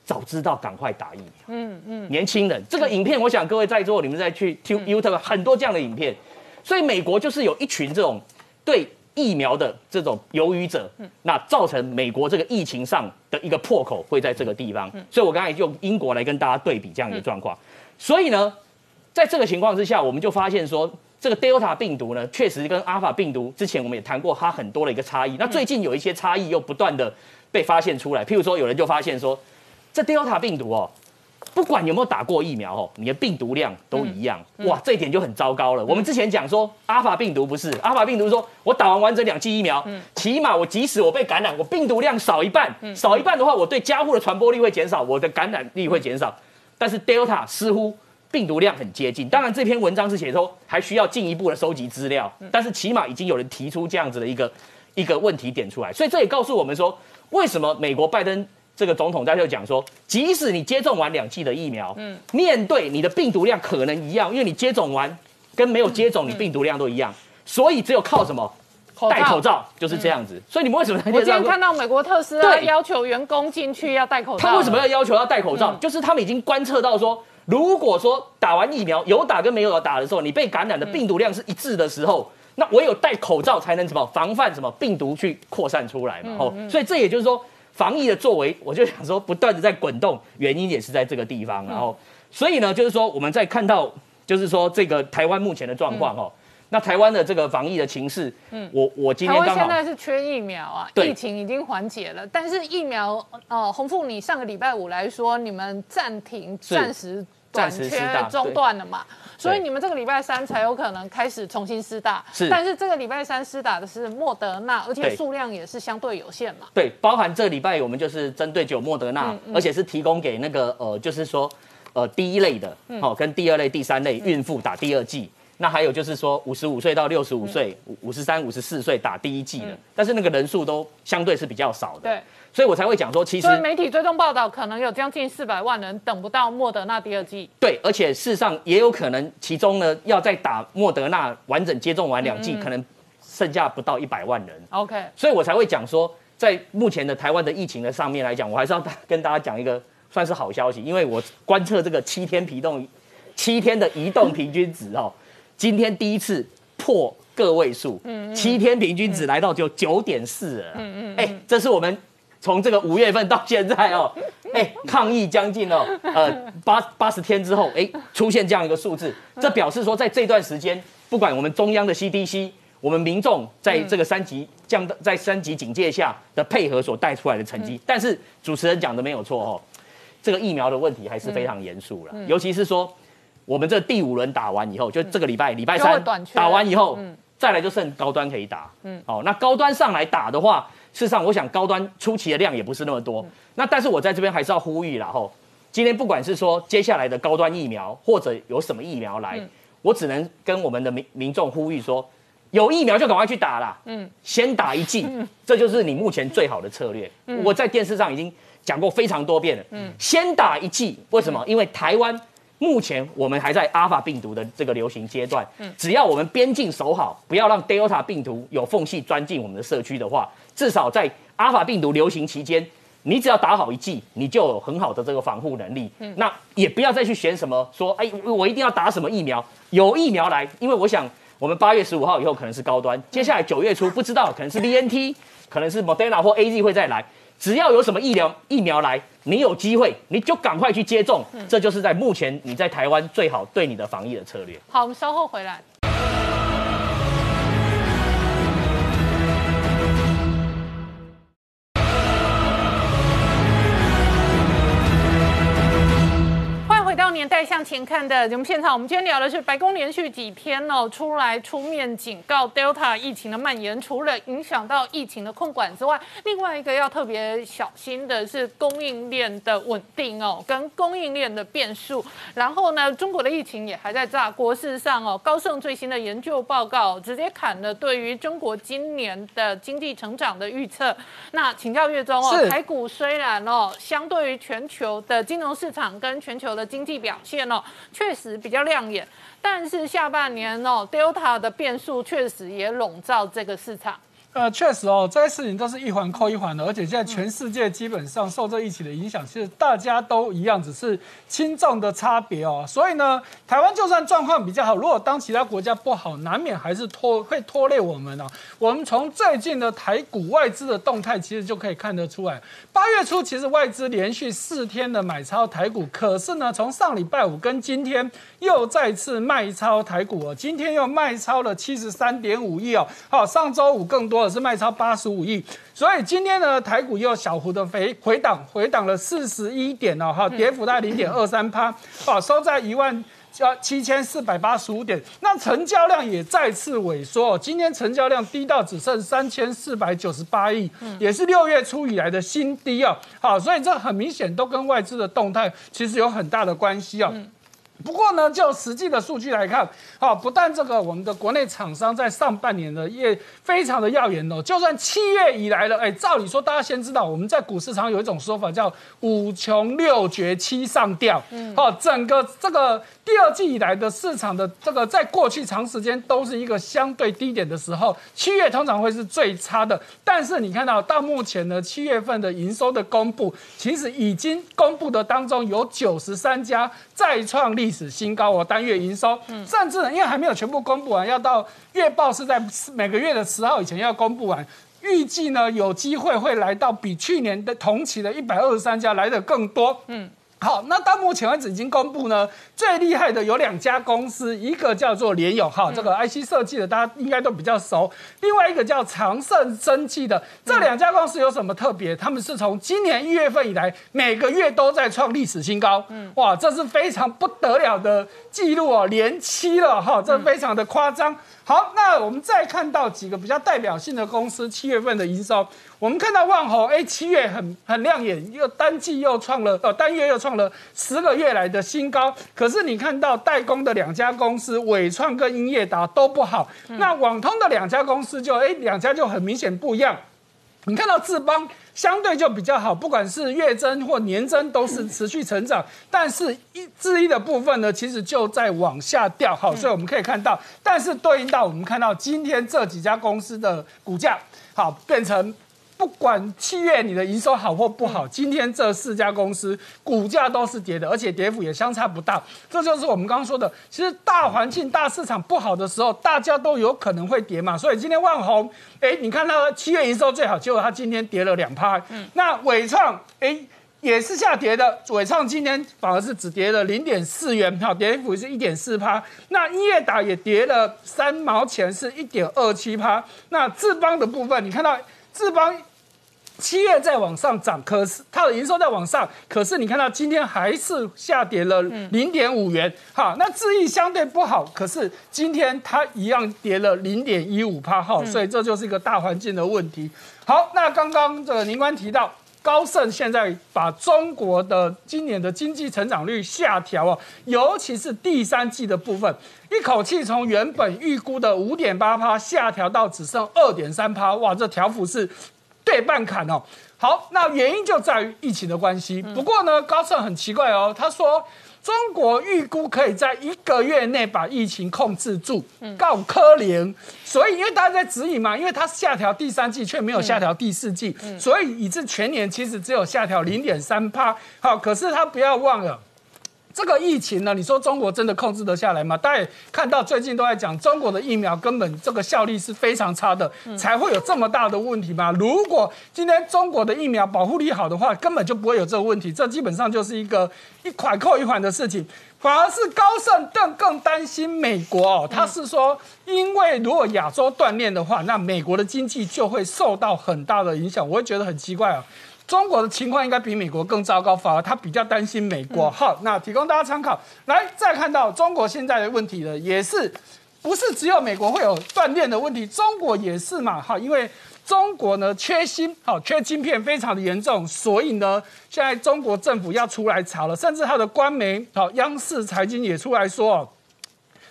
早知道赶快打疫苗，嗯嗯，年轻人这个影片，我想各位在座你们再去 YouTube 很多这样的影片，所以美国就是有一群这种对疫苗的这种犹豫者，那造成美国这个疫情上的一个破口会在这个地方，所以我刚才用英国来跟大家对比这样一个状况，所以呢，在这个情况之下，我们就发现说，这个 Delta 病毒呢，确实跟 Alpha 病毒之前我们也谈过，它很多的一个差异。那最近有一些差异又不断的被发现出来，譬如说有人就发现说，这 Delta 病毒哦，不管有没有打过疫苗哦，你的病毒量都一样，哇，这一点就很糟糕了。我们之前讲说，阿法病毒不是，阿法病毒说我打完完整两剂疫苗，起码我即使我被感染，我病毒量少一半，少一半的话，我对家户的传播力会减少，我的感染力会减少。但是 Delta 似乎病毒量很接近，当然这篇文章是写说还需要进一步的收集资料，但是起码已经有人提出这样子的一个一个问题点出来，所以这也告诉我们说，为什么美国拜登这个总统在就讲说，即使你接种完两剂的疫苗，嗯，面对你的病毒量可能一样，因为你接种完跟没有接种，你病毒量都一样，所以只有靠什么？戴口罩就是这样子。所以你们为什么我今天看到美国特斯拉要求员工进去要戴口罩，他为什么要要求要戴口罩？就是他们已经观测到说，如果说打完疫苗有打跟没有打的时候，你被感染的病毒量是一致的时候，那唯有戴口罩才能什么防范什么病毒去扩散出来嘛？哦，所以这也就是说，防疫的作为，我就想说不断的在滚动，原因也是在这个地方。然后，所以呢，就是说我们在看到，就是说这个台湾目前的状况哦。那台湾的这个防疫的情势，嗯，我我今天刚好在是缺疫苗啊，疫情已经缓解了，但是疫苗，呃，洪富，你上个礼拜五来说，你们暂停、是暂时短缺中断了嘛？所以你们这个礼拜三才有可能开始重新施打，是但是这个礼拜三施打的是莫德纳，而且数量也是相对有限嘛。对，包含这礼拜我们就是针对九莫德纳，而且是提供给那个呃，就是说呃第一类的，好、跟第二类、第三类孕妇打第二剂。那还有就是说，五十五岁到六十五岁、五十三、五十四岁打第一剂的，但是那个人数都相对是比较少的，对，所以我才会讲说，其实媒体追踪报道，可能有将近四百万人等不到莫德纳第二剂。对，而且事实上也有可能，其中呢要再打莫德纳完整接种完两剂，可能剩下不到一百万人。OK，所以我才会讲说，在目前的台湾的疫情的上面来讲，我还是要跟大家讲一个算是好消息，因为我观测这个七天移动七天的移动平均值哦，今天第一次破个位数，嗯七天平均值来到就九点四了，嗯嗯，哎，这是我们从这个五月份到现在哦，哎，抗疫将近哦，呃八八十天之后，哎，出现这样一个数字，这表示说在这段时间，不管我们中央的 CDC。我们民众在这个三级降到在三级警戒下的配合所带出来的成绩，但是主持人讲的没有错哦，这个疫苗的问题还是非常严肃了，尤其是说我们这第五轮打完以后，就这个礼拜礼拜三打完以后，再来就剩高端可以打。嗯，好，那高端上来打的话，事实上我想高端初期的量也不是那么多。那但是我在这边还是要呼吁啦，吼，今天不管是说接下来的高端疫苗，或者有什么疫苗来，我只能跟我们的民民众呼吁说，有疫苗就赶快去打啦。嗯，先打一剂，这就是你目前最好的策略。我在电视上已经讲过非常多遍了。嗯，先打一剂，为什么？因为台湾目前我们还在阿尔法病毒的这个流行阶段。嗯，只要我们边境守好，不要让 Delta 病毒有缝隙钻进我们的社区的话，至少在阿尔法病毒流行期间。你只要打好一剂，你就有很好的这个防护能力。嗯，那也不要再去选什么说，哎，我一定要打什么疫苗，有疫苗来。因为我想，我们八月十五号以后可能是高端，接下来九月初不知道可能是 B N T，可能是 Moderna 或 A Z 会再来。只要有什么疫苗疫苗来，你有机会你就赶快去接种。这就是在目前你在台湾最好对你的防疫的策略。好，我们稍后回来。向前看的节目现场，我们今天聊的是白宫连续几天哦出来出面警告 Delta 疫情的蔓延，除了影响到疫情的控管之外，另外一个要特别小心的是供应链的稳定哦，跟供应链的变数。然后呢，中国的疫情也还在炸锅。事实上哦，高盛最新的研究报告直接砍了对于中国今年的经济成长的预测。那请教月中哦，台股虽然哦相对于全球的金融市场跟全球的经济。表现哦，确实比较亮眼，但是下半年哦，Delta 的变数确实也笼罩这个市场。呃，确实哦，这些事情都是一环扣一环的，而且现在全世界基本上受这疫情的影响，其实大家都一样，只是轻重的差别哦。所以呢，台湾就算状况比较好，如果当其他国家不好，难免还是拖会拖累我们哦。我们从最近的台股外资的动态，其实就可以看得出来，八月初其实外资连续四天的买超台股，可是呢，从上礼拜五跟今天又再次卖超台股哦，今天又卖超了七十三点五亿哦。好，上周五更多。或者是卖超八十五亿，所以今天呢，台股又小幅的回回档，回档了四十一点哦，哈，跌幅大概零点二三趴，啊，收在一万交七千四百八十五点，那成交量也再次萎缩，今天成交量低到只剩三千四百九十八亿，也是六月初以来的新低哦，好，所以这很明显都跟外资的动态其实有很大的关系哦。不过呢，就实际的数据来看，好，不但这个我们的国内厂商在上半年的业非常的耀眼哦，就算七月以来了，哎，照理说大家先知道，我们在股市上有一种说法叫五穷六绝七上吊，嗯，好，整个这个第二季以来的市场的这个在过去长时间都是一个相对低点的时候，七月通常会是最差的。但是你看到到目前呢，七月份的营收的公布，其实已经公布的当中有九十三家再创历史新高哦，单月营收，甚至因为还没有全部公布完，要到月报是在每个月的十号以前要公布完，预计呢有机会会来到比去年的同期的一百二十三家来的更多，嗯。好，那到目前为止已经公布呢，最厉害的有两家公司，一个叫做联友，哈，这个 IC 设计的大家应该都比较熟；另外一个叫长盛生技的，这两家公司有什么特别？他们是从今年一月份以来，每个月都在创历史新高，嗯，哇，这是非常不得了的记录哦，连七了哈，这非常的夸张。好，那我们再看到几个比较代表性的公司七月份的营收，我们看到万宏，哎，七月很很亮眼，又单季又创了，呃，单月又创了十个月来的新高。可是你看到代工的两家公司，伟创跟英业达都不好，那网通的两家公司就，哎，两家就很明显不一样。你看到智邦相对就比较好，不管是月增或年增都是持续成长，但是一智一的部分呢，其实就在往下掉。好，所以我们可以看到，但是对应到我们看到今天这几家公司的股价，好变成。不管七月你的营收好或不好，今天这四家公司股价都是跌的，而且跌幅也相差不大。这就是我们刚刚说的，其实大环境、大市场不好的时候，大家都有可能会跌嘛。所以今天万宏，哎，你看到七月营收最好，结果它今天跌了两趴。嗯，那伟创，哎，也是下跌的，伟创今天反而是只跌了零点四元，哈，跌幅是一点四趴。那音乐达也跌了三毛钱，是一点二七趴。那智邦的部分，你看到智邦。七月在往上涨，可是它的营收在往上，可是你看到今天还是下跌了零点五元。好，那智易相对不好，可是今天它一样跌了零点一五帕号，所以这就是一个大环境的问题。好，那刚刚这个宁官提到。高盛现在把中国的今年的经济成长率下调啊，尤其是第三季的部分，一口气从原本预估的五点八趴下调到只剩二点三趴，哇，这调幅是对半砍哦。好，那原因就在于疫情的关系。不过呢，高盛很奇怪哦，他说。中国预估可以在一个月内把疫情控制住，告科联。所以因为大家在指引嘛，因为它下调第三季却没有下调第四季，所以以致全年其实只有下调零点三趴。好，可是他不要忘了。这个疫情呢，你说中国真的控制得下来吗？大家看到最近都在讲，中国的疫苗根本这个效力是非常差的，才会有这么大的问题吗？如果今天中国的疫苗保护力好的话，根本就不会有这个问题。这基本上就是一个一款扣一款的事情，反而是高盛更更担心美国哦。他是说，因为如果亚洲断裂的话，那美国的经济就会受到很大的影响。我会觉得很奇怪啊。中国的情况应该比美国更糟糕，反而他比较担心美国。好，那提供大家参考。来，再看到中国现在的问题呢，也是不是只有美国会有断链的问题，中国也是嘛？哈，因为中国呢缺芯，好缺晶片非常的严重，所以呢，现在中国政府要出来查了，甚至他的官媒，好央视财经也出来说，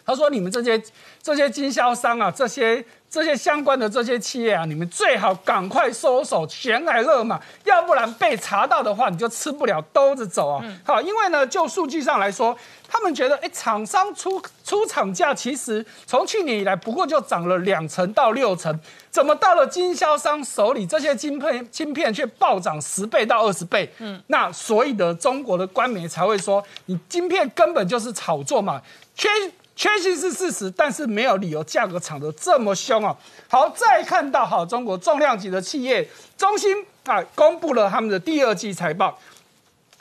他说你们这些这些经销商啊，这些。这些相关的这些企业啊，你们最好赶快收手，悬崖勒马，要不然被查到的话，你就吃不了兜着走啊！好，因为呢，就数据上来说，他们觉得，哎，厂商出出厂价其实从去年以来不过就涨了两成到六成，怎么到了经销商手里，这些晶片晶片却暴涨十倍到二十倍？嗯，那所以的中国的官媒才会说，你晶片根本就是炒作嘛，缺。缺芯是事实，但是没有理由价格涨得这么凶哦。好，再看到好中国重量级的企业中芯啊，公布了他们的第二季财报。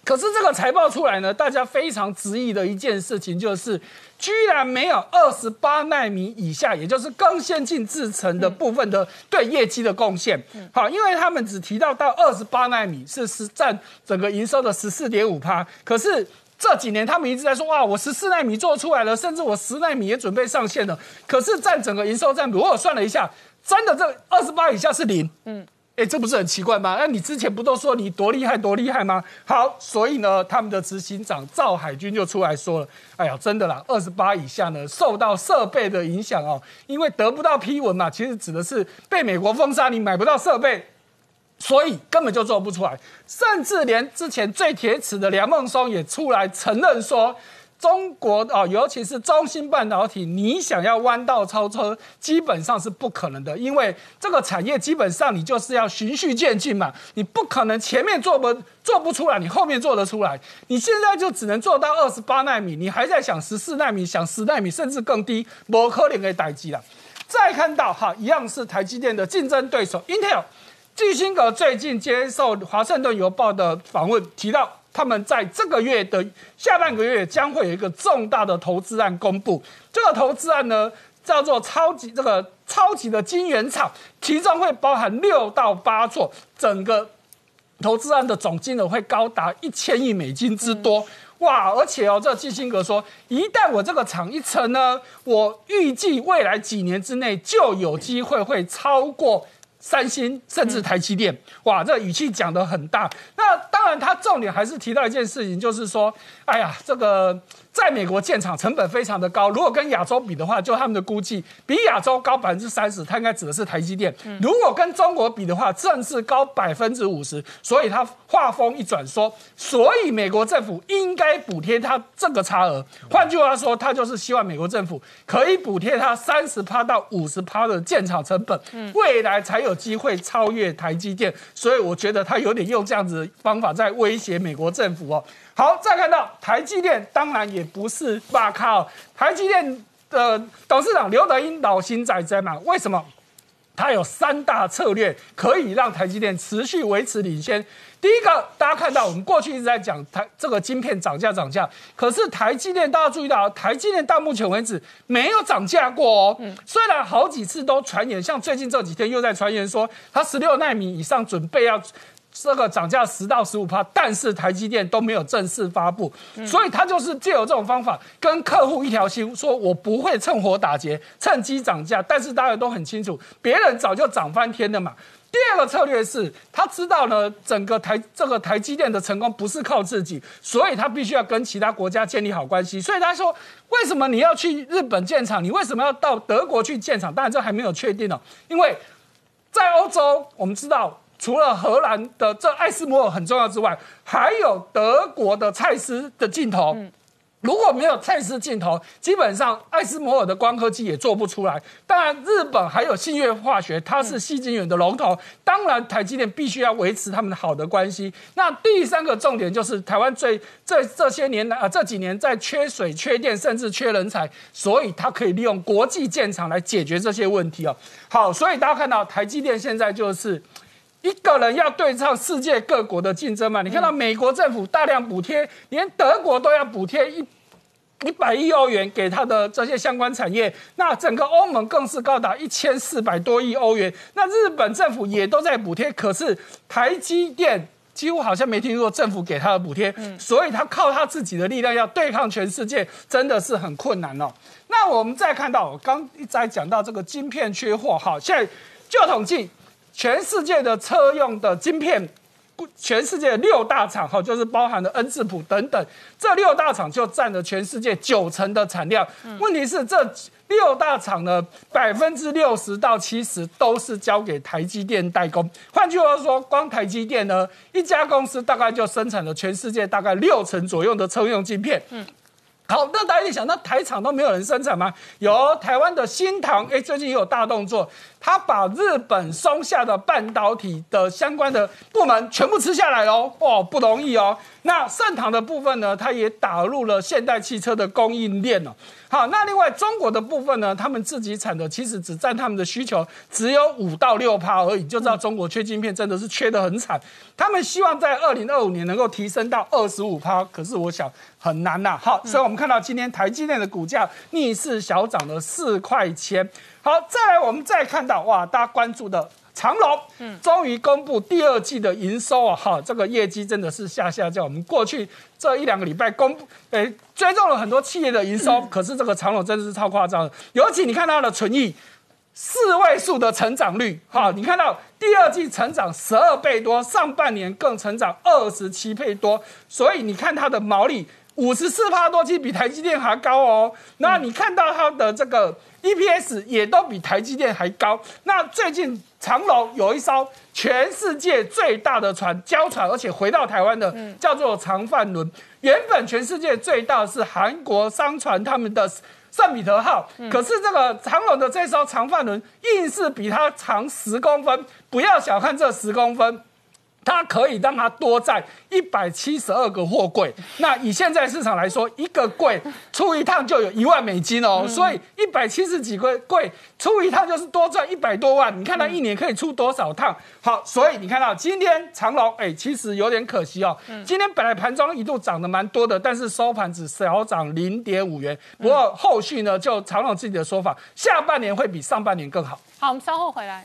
可是这个财报出来呢，大家非常质疑的一件事情就是，居然没有二十八纳米以下，也就是更先进制程的部分的对业绩的贡献。好，因为他们只提到到二十八纳米是是占整个营收的十四点五趴，可是。这几年他们一直在说哇，我十四纳米做出来了，甚至我十纳米也准备上线了。可是占整个营收占比，我算了一下，真的这二十八以下是零。嗯，哎，这不是很奇怪吗？那你之前不都说你多厉害多厉害吗？好，所以呢，他们的执行长赵海军就出来说了，哎呀，真的啦，二十八以下呢，受到设备的影响哦，因为得不到批文嘛，其实指的是被美国封杀，你买不到设备。所以根本就做不出来，甚至连之前最铁齿的梁孟松也出来承认说，中国啊，尤其是中芯半导体，你想要弯道超车，基本上是不可能的，因为这个产业基本上你就是要循序渐进嘛，你不可能前面做不做不出来，你后面做得出来，你现在就只能做到二十八纳米，你还在想十四纳米，想十纳米，甚至更低，不可能给待机了。再看到哈，一样是台积电的竞争对手 Intel。基辛格最近接受《华盛顿邮报》的访问，提到他们在这个月的下半个月将会有一个重大的投资案公布。这个投资案呢，叫做超级这个超级的晶圆厂，其中会包含六到八座，整个投资案的总金额会高达一千亿美金之多。哇！而且哦，这基辛格说，一旦我这个厂一成呢，我预计未来几年之内就有机会会超过。三星甚至台积电，哇，这语气讲得很大。那当然，他重点还是提到一件事情，就是说，哎呀，这个。在美国建厂成本非常的高，如果跟亚洲比的话，就他们的估计比亚洲高百分之三十，它应该指的是台积电。如果跟中国比的话，正是高百分之五十。所以他话锋一转说，所以美国政府应该补贴他这个差额。换句话说，他就是希望美国政府可以补贴他三十趴到五十趴的建厂成本，未来才有机会超越台积电。所以我觉得他有点用这样子方法在威胁美国政府哦。好，再看到台积电，当然也不是哇靠台积电的董事长刘德英老心在在嘛？为什么？他有三大策略可以让台积电持续维持领先。第一个，大家看到我们过去一直在讲台这个晶片涨价涨价，可是台积电大家注意到，台积电到目前为止没有涨价过哦。虽然好几次都传言，像最近这几天又在传言说，它十六纳米以上准备要。这个涨价十到十五趴，但是台积电都没有正式发布，所以他就是借由这种方法跟客户一条心，说我不会趁火打劫，趁机涨价。但是大家都很清楚，别人早就涨翻天了嘛。第二个策略是他知道呢，整个台这个台积电的成功不是靠自己，所以他必须要跟其他国家建立好关系。所以他说，为什么你要去日本建厂？你为什么要到德国去建厂？当然这还没有确定哦，因为在欧洲，我们知道。除了荷兰的这艾斯摩尔很重要之外，还有德国的蔡司的镜头。如果没有蔡司镜头，基本上艾斯摩尔的光刻机也做不出来。当然，日本还有信越化学，它是细晶圆的龙头。当然，台积电必须要维持他们好的关系。那第三个重点就是台湾最这这些年来啊这几年在缺水、缺电，甚至缺人才，所以它可以利用国际建厂来解决这些问题哦。好，所以大家看到台积电现在就是。一个人要对抗世界各国的竞争嘛？你看到美国政府大量补贴，连德国都要补贴一一百亿欧元给他的这些相关产业，那整个欧盟更是高达一千四百多亿欧元。那日本政府也都在补贴，可是台积电几乎好像没听说政府给他的补贴，所以他靠他自己的力量要对抗全世界，真的是很困难哦。那我们再看到，我刚一再讲到这个晶片缺货，好，现在就统计。全世界的车用的晶片，全世界六大厂哈，就是包含了恩智浦等等，这六大厂就占了全世界九成的产量。问题是这六大厂呢，百分之六十到七十都是交给台积电代工。换句话说，光台积电呢，一家公司大概就生产了全世界大概六成左右的车用晶片。嗯。好，那大家想，那台厂都没有人生产吗？有台湾的新唐，哎，最近也有大动作，他把日本松下的半导体的相关的部门全部吃下来喽，哦，不容易哦。那盛唐的部分呢，它也打入了现代汽车的供应链哦。好，那另外中国的部分呢，他们自己产的其实只占他们的需求只有五到六趴而已，就知道中国缺晶片真的是缺得很惨。他们希望在二零二五年能够提升到二十五趴，可是我想很难呐。好，所以我们看到今天台积电的股价逆势小涨了四块钱。好，再来我们再看到哇，大家关注的。长隆，嗯，终于公布第二季的营收啊，哈，这个业绩真的是下下降。我们过去这一两个礼拜公布，诶，追踪了很多企业的营收，可是这个长隆真的是超夸张。尤其你看它的存益，四位数的成长率，哈，你看到第二季成长十二倍多，上半年更成长二十七倍多，所以你看它的毛利五十四帕多，其实比台积电还高哦。那你看到它的这个。EPS 也都比台积电还高。那最近长隆有一艘全世界最大的船，交船而且回到台湾的，叫做长帆轮。原本全世界最大的是韩国商船他们的圣彼得号，可是这个长隆的这艘长帆轮硬是比它长十公分。不要小看这十公分。它可以让它多载一百七十二个货柜，那以现在市场来说，一个柜出一趟就有一万美金哦，所以一百七十几个柜出一趟就是多赚一百多万。你看它一年可以出多少趟？好，所以你看到今天长隆，哎，其实有点可惜哦。今天本来盘中一度涨得蛮多的，但是收盘只小涨零点五元。不过后续呢，就长隆自己的说法，下半年会比上半年更好。好，我们稍后回来。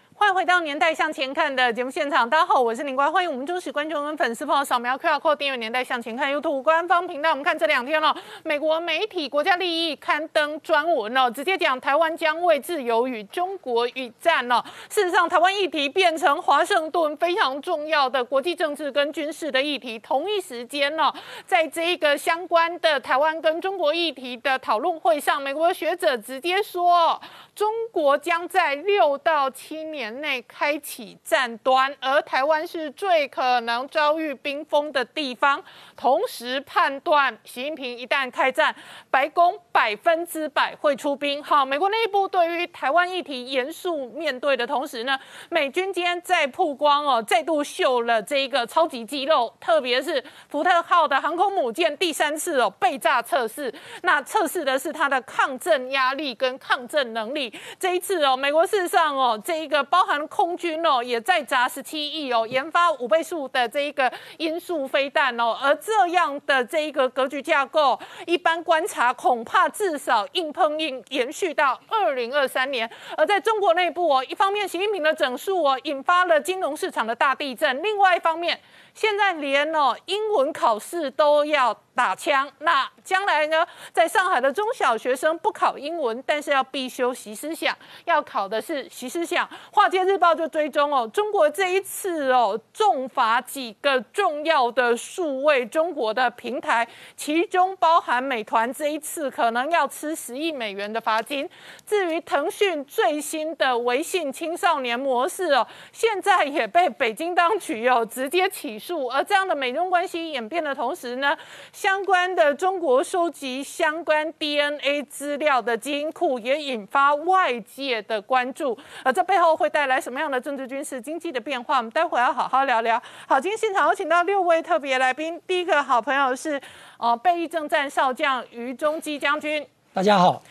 欢迎回到《年代向前看》的节目现场，大家好，我是林官，欢迎我们忠实观众跟粉丝朋友扫描 QR Code 订阅《年代向前看》YouTube 官方频道。我们看这两天了，美国媒体国家利益刊登专文哦，直接讲台湾将为自由与中国与战哦。事实上，台湾议题变成华盛顿非常重要的国际政治跟军事的议题。同一时间呢，在这一个相关的台湾跟中国议题的讨论会上，美国学者直接说，中国将在六到七年。内开启战端，而台湾是最可能遭遇冰封的地方。同时判断，习近平一旦开战，白宫百分之百会出兵。好，美国内部对于台湾议题严肃面对的同时呢，美军今天再曝光哦，再度秀了这个超级肌肉，特别是福特号的航空母舰第三次哦被炸测试，那测试的是它的抗震压力跟抗震能力。这一次哦，美国事实上哦，这一个包包含空军哦，也在砸十七亿哦，研发五倍数的这一个音速飞弹哦，而这样的这一个格局架构，一般观察恐怕至少硬碰硬延续到二零二三年。而在中国内部哦，一方面习近平的整数哦，引发了金融市场的大地震；另外一方面，现在连哦英文考试都要。打枪，那将来呢？在上海的中小学生不考英文，但是要必修习思想，要考的是习思想。华尔街日报就追踪哦，中国这一次哦重罚几个重要的数位中国的平台，其中包含美团，这一次可能要吃十亿美元的罚金。至于腾讯最新的微信青少年模式哦，现在也被北京当局哦直接起诉。而这样的美中关系演变的同时呢？相关的中国收集相关 DNA 资料的基因库也引发外界的关注，而这背后会带来什么样的政治、军事、经济的变化？我们待会要好好聊聊。好，今天现场有请到六位特别来宾，第一个好朋友是呃备役政战少将于中基将军，大家好；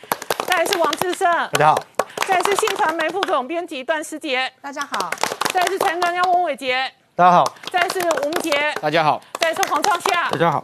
再来是王志胜，大家好；再来是新传媒副总编辑段思杰，大家好；再来是陈专家翁伟杰，大家好；再是吴杰，大家好；再来是黄创夏，大家好。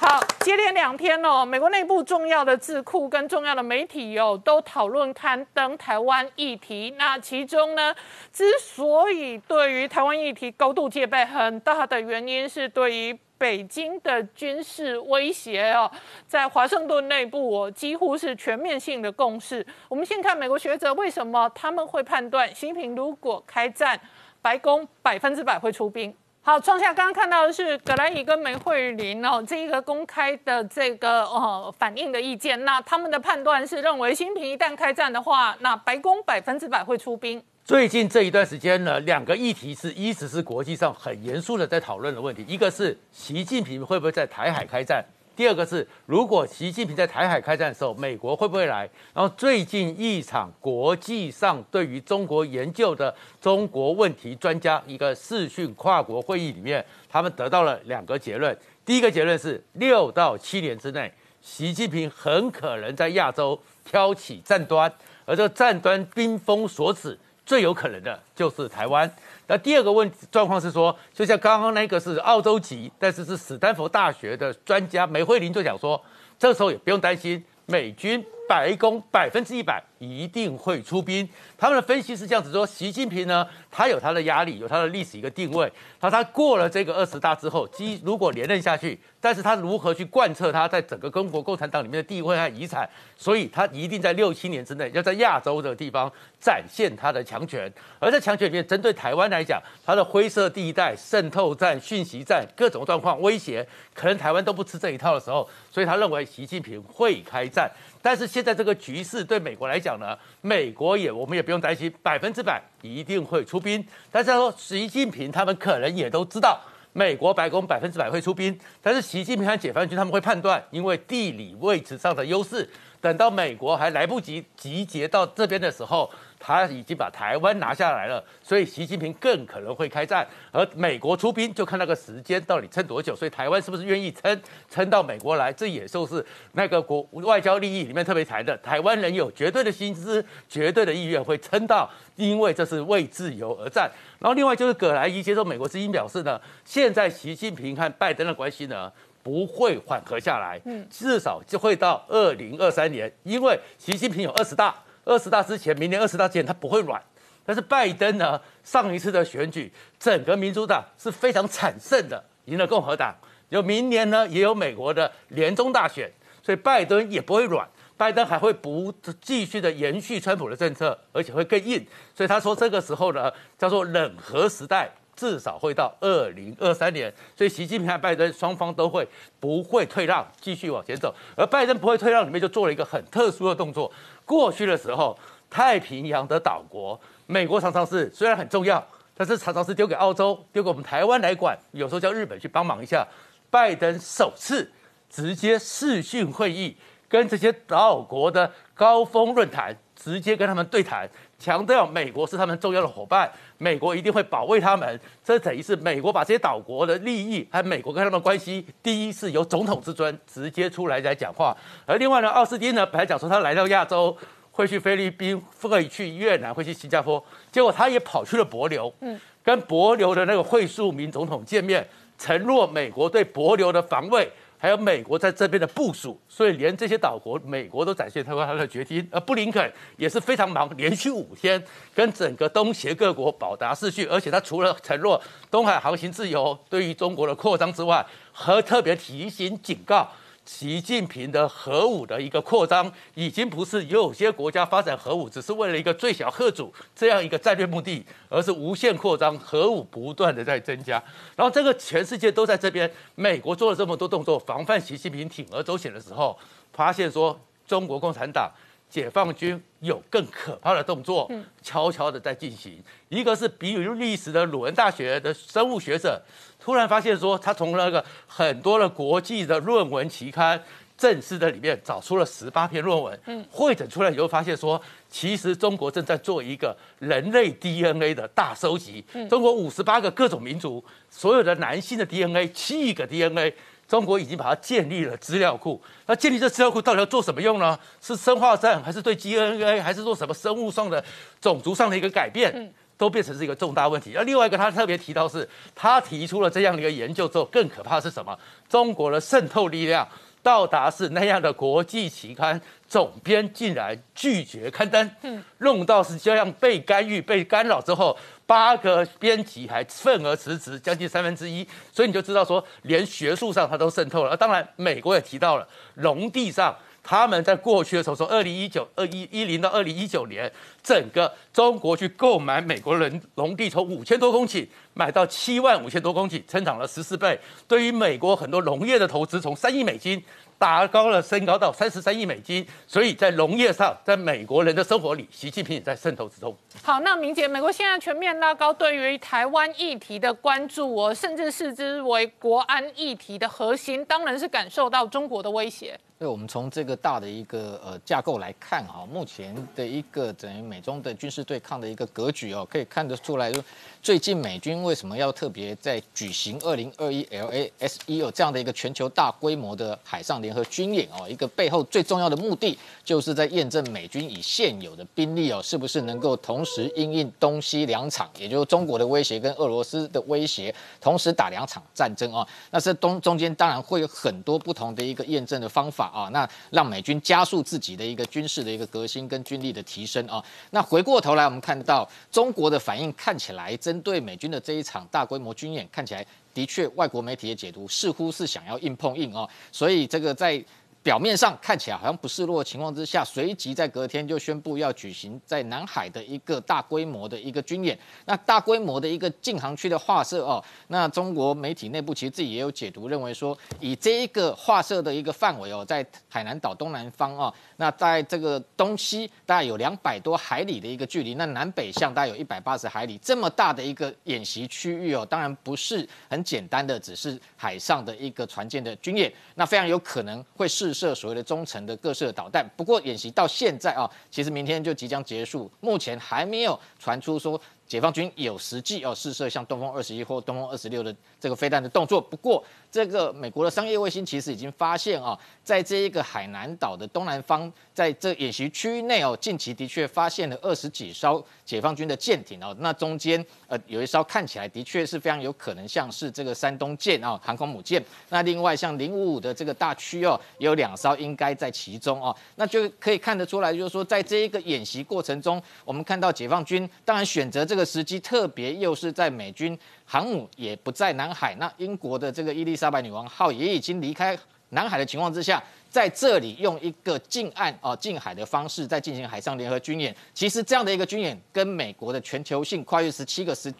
好，接连两天哦，美国内部重要的智库跟重要的媒体哦，都讨论刊登台湾议题。那其中呢，之所以对于台湾议题高度戒备，很大的原因是对于北京的军事威胁哦，在华盛顿内部哦，几乎是全面性的共识。我们先看美国学者为什么他们会判断，习近平如果开战，白宫百分之百会出兵。好，创下刚刚看到的是葛莱伊跟梅惠林哦，这一个公开的这个呃反映的意见。那他们的判断是认为，新平一旦开战的话，那白宫百分之百会出兵。最近这一段时间呢，两个议题是一直是国际上很严肃的在讨论的问题，一个是习近平会不会在台海开战。第二个是，如果习近平在台海开战的时候，美国会不会来？然后最近一场国际上对于中国研究的中国问题专家一个视讯跨国会议里面，他们得到了两个结论。第一个结论是，六到七年之内，习近平很可能在亚洲挑起战端，而这战端冰封所指，最有可能的就是台湾。那第二个问状况是说，就像刚刚那个是澳洲籍，但是是史丹佛大学的专家梅慧玲就讲说，这时候也不用担心美军白宫百分之一百一定会出兵。他们的分析是这样子说：，习近平呢，他有他的压力，有他的历史一个定位。他他过了这个二十大之后，基如果连任下去，但是他如何去贯彻他在整个中国共产党里面的地位和遗产？所以他一定在六七年之内，要在亚洲的地方展现他的强权。而在强权里面，针对台湾来讲，他的灰色地带、渗透战、讯息战各种状况威胁，可能台湾都不吃这一套的时候，所以他认为习近平会开战。但是现在这个局势对美国来讲呢，美国也我们也不用担心百分之百一定会出兵。但是说习近平他们可能也都知道，美国白宫百分之百会出兵。但是习近平和解放军他们会判断，因为地理位置上的优势，等到美国还来不及集结到这边的时候。他已经把台湾拿下来了，所以习近平更可能会开战，而美国出兵就看那个时间到底撑多久。所以台湾是不是愿意撑撑到美国来？这也就是那个国外交利益里面特别谈的，台湾人有绝对的心思、绝对的意愿会撑到，因为这是为自由而战。然后另外就是葛莱伊接受美国之音表示呢，现在习近平和拜登的关系呢不会缓和下来，嗯，至少就会到二零二三年，因为习近平有二十大。二十大之前，明年二十大之前，他不会软。但是拜登呢？上一次的选举，整个民主党是非常惨胜的，赢了共和党。有明年呢，也有美国的联中大选，所以拜登也不会软。拜登还会不继续的延续川普的政策，而且会更硬。所以他说，这个时候呢，叫做冷核时代，至少会到二零二三年。所以习近平和拜登双方都会不会退让，继续往前走。而拜登不会退让，里面就做了一个很特殊的动作。过去的时候，太平洋的岛国美国常常是虽然很重要，但是常常是丢给澳洲、丢给我们台湾来管，有时候叫日本去帮忙一下。拜登首次直接视讯会议，跟这些岛国的高峰论坛直接跟他们对谈，强调美国是他们重要的伙伴，美国一定会保卫他们。这等于是美国把这些岛国的利益，还有美国跟他们的关系，第一次由总统之尊直接出来来讲话。而另外呢，奥斯汀呢本来讲说他来到亚洲会去菲律宾，会去越南，会去新加坡，结果他也跑去了帛琉，嗯，跟博琉的那个惠树明总统见面。承诺美国对博琉的防卫，还有美国在这边的部署，所以连这些岛国，美国都展现他他的决心。而布林肯也是非常忙，连续五天跟整个东协各国保达视讯，而且他除了承诺东海航行自由，对于中国的扩张之外，和特别提醒警告。习近平的核武的一个扩张，已经不是有些国家发展核武只是为了一个最小核主这样一个战略目的，而是无限扩张，核武不断的在增加。然后这个全世界都在这边，美国做了这么多动作防范习近平铤而走险的时候，发现说中国共产党、解放军有更可怕的动作，悄悄的在进行。一个是比如历史的鲁恩大学的生物学者。突然发现说，他从那个很多的国际的论文期刊正式的里面找出了十八篇论文，嗯，会诊出来以后发现说，其实中国正在做一个人类 DNA 的大收集。中国五十八个各种民族所有的男性的 DNA 七亿个 DNA，中国已经把它建立了资料库。那建立这资料库到底要做什么用呢？是生化战，还是对 DNA，还是做什么生物上的、种族上的一个改变？都变成是一个重大问题。而另外一个，他特别提到是，他提出了这样的一个研究之后，更可怕的是什么？中国的渗透力量到达是那样的国际期刊总编竟然拒绝刊登，嗯，弄到是这样被干预、被干扰之后，八个编辑还愤而辞职，将近三分之一。所以你就知道说，连学术上他都渗透了。当然，美国也提到了农地上。他们在过去的时候，从二零一九二一一零到二零一九年，整个中国去购买美国人农地，从五千多公顷买到七万五千多公顷，成长了十四倍。对于美国很多农业的投资，从三亿美金。打高了，升高到三十三亿美金，所以在农业上，在美国人的生活里，习近平也在渗透之中。好，那明姐，美国现在全面拉高对于台湾议题的关注，我甚至视之为国安议题的核心，当然是感受到中国的威胁。对，我们从这个大的一个呃架构来看哈，目前的一个等于美中的军事对抗的一个格局哦，可以看得出来，就最近美军为什么要特别在举行二零二一 LASE 哦这样的一个全球大规模的海上联合军演哦，一个背后最重要的目的，就是在验证美军以现有的兵力哦，是不是能够同时应应东西两场，也就是中国的威胁跟俄罗斯的威胁，同时打两场战争哦。那是东中间当然会有很多不同的一个验证的方法。啊，那让美军加速自己的一个军事的一个革新跟军力的提升啊。那回过头来，我们看到中国的反应看起来这，针对美军的这一场大规模军演，看起来的确外国媒体的解读似乎是想要硬碰硬哦。所以这个在。表面上看起来好像不示弱的情况之下，随即在隔天就宣布要举行在南海的一个大规模的一个军演。那大规模的一个禁航区的划设哦，那中国媒体内部其实自己也有解读，认为说以这一个划设的一个范围哦，在海南岛东南方哦，那在这个东西大概有两百多海里的一个距离，那南北向大概有一百八十海里，这么大的一个演习区域哦，当然不是很简单的，只是海上的一个船舰的军演，那非常有可能会是射所谓的中程的各式导弹，不过演习到现在啊，其实明天就即将结束，目前还没有传出说。解放军有实际要试射像东风二十一或东风二十六的这个飞弹的动作。不过，这个美国的商业卫星其实已经发现啊，在这一个海南岛的东南方，在这演习区域内哦，近期的确发现了二十几艘解放军的舰艇哦。那中间呃有一艘看起来的确是非常有可能像是这个山东舰啊，航空母舰。那另外像零五五的这个大区哦，也有两艘应该在其中哦。那就可以看得出来，就是说在这一个演习过程中，我们看到解放军当然选择这个。时机特别又是在美军航母也不在南海，那英国的这个伊丽莎白女王号也已经离开南海的情况之下，在这里用一个近岸啊近海的方式在进行海上联合军演。其实这样的一个军演跟美国的全球性跨越十七个时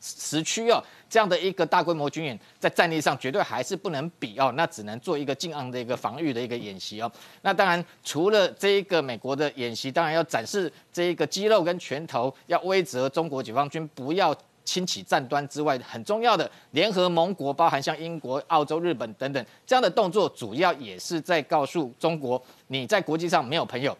时区哦，这样的一个大规模军演，在战力上绝对还是不能比哦，那只能做一个近岸的一个防御的一个演习哦。那当然，除了这一个美国的演习，当然要展示这一个肌肉跟拳头，要威责中国解放军不要。轻启战端之外，很重要的联合盟国，包含像英国、澳洲、日本等等这样的动作，主要也是在告诉中国，你在国际上没有朋友。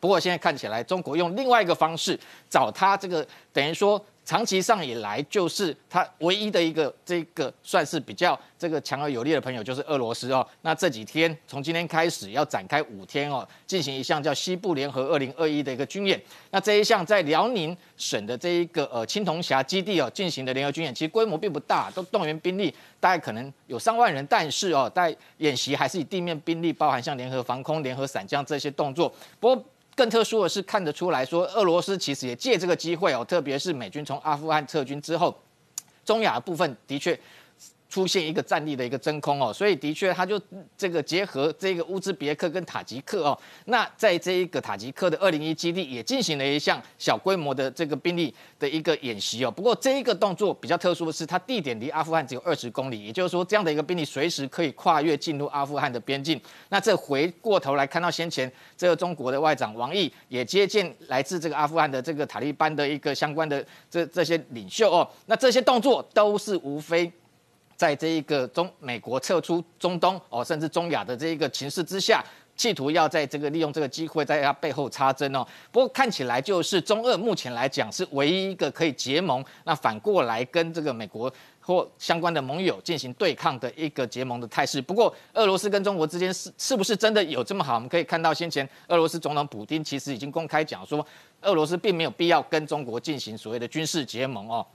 不过现在看起来，中国用另外一个方式找他这个，等于说。长期上以来，就是他唯一的一个这个算是比较这个强而有力的朋友，就是俄罗斯哦。那这几天从今天开始要展开五天哦，进行一项叫西部联合二零二一的一个军演。那这一项在辽宁省的这一个呃青铜峡基地哦进行的联合军演，其实规模并不大，都动员兵力大概可能有上万人，但是哦，在演习还是以地面兵力，包含像联合防空、联合伞降这些动作。不过。更特殊的是，看得出来说，俄罗斯其实也借这个机会哦，特别是美军从阿富汗撤军之后，中亚部分的确。出现一个战力的一个真空哦，所以的确，他就这个结合这个乌兹别克跟塔吉克哦，那在这一个塔吉克的二零一基地也进行了一项小规模的这个兵力的一个演习哦。不过这一个动作比较特殊的是，它地点离阿富汗只有二十公里，也就是说，这样的一个兵力随时可以跨越进入阿富汗的边境。那这回过头来看到先前这个中国的外长王毅也接见来自这个阿富汗的这个塔利班的一个相关的这这些领袖哦，那这些动作都是无非。在这一个中美国撤出中东哦，甚至中亚的这一个情势之下，企图要在这个利用这个机会在他背后插针哦。不过看起来就是中俄目前来讲是唯一一个可以结盟，那反过来跟这个美国或相关的盟友进行对抗的一个结盟的态势。不过俄罗斯跟中国之间是是不是真的有这么好？我们可以看到先前俄罗斯总统普京其实已经公开讲说，俄罗斯并没有必要跟中国进行所谓的军事结盟哦。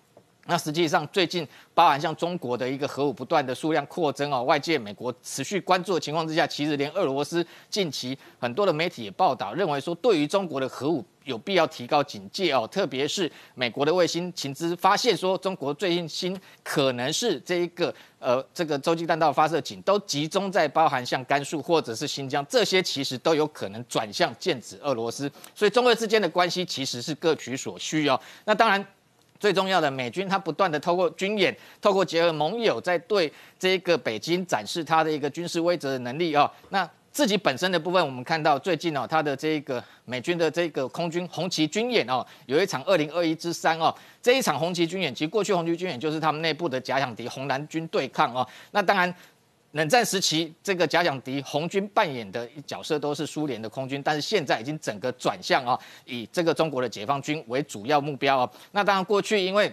那实际上，最近包含像中国的一个核武不断的数量扩增哦，外界美国持续关注的情况之下，其实连俄罗斯近期很多的媒体也报道，认为说对于中国的核武有必要提高警戒哦，特别是美国的卫星情资发现说，中国最近新可能是这一个呃这个洲际弹道发射井都集中在包含像甘肃或者是新疆这些，其实都有可能转向剑指俄罗斯，所以中俄之间的关系其实是各取所需哦。那当然。最重要的，美军它不断的透过军演，透过结合盟友，在对这个北京展示它的一个军事威慑的能力哦。那自己本身的部分，我们看到最近哦，它的这个美军的这个空军红旗军演哦，有一场二零二一之三哦，这一场红旗军演，其实过去红旗军演就是他们内部的假想敌红蓝军对抗哦。那当然。冷战时期，这个假想敌红军扮演的角色都是苏联的空军，但是现在已经整个转向啊，以这个中国的解放军为主要目标啊。那当然，过去因为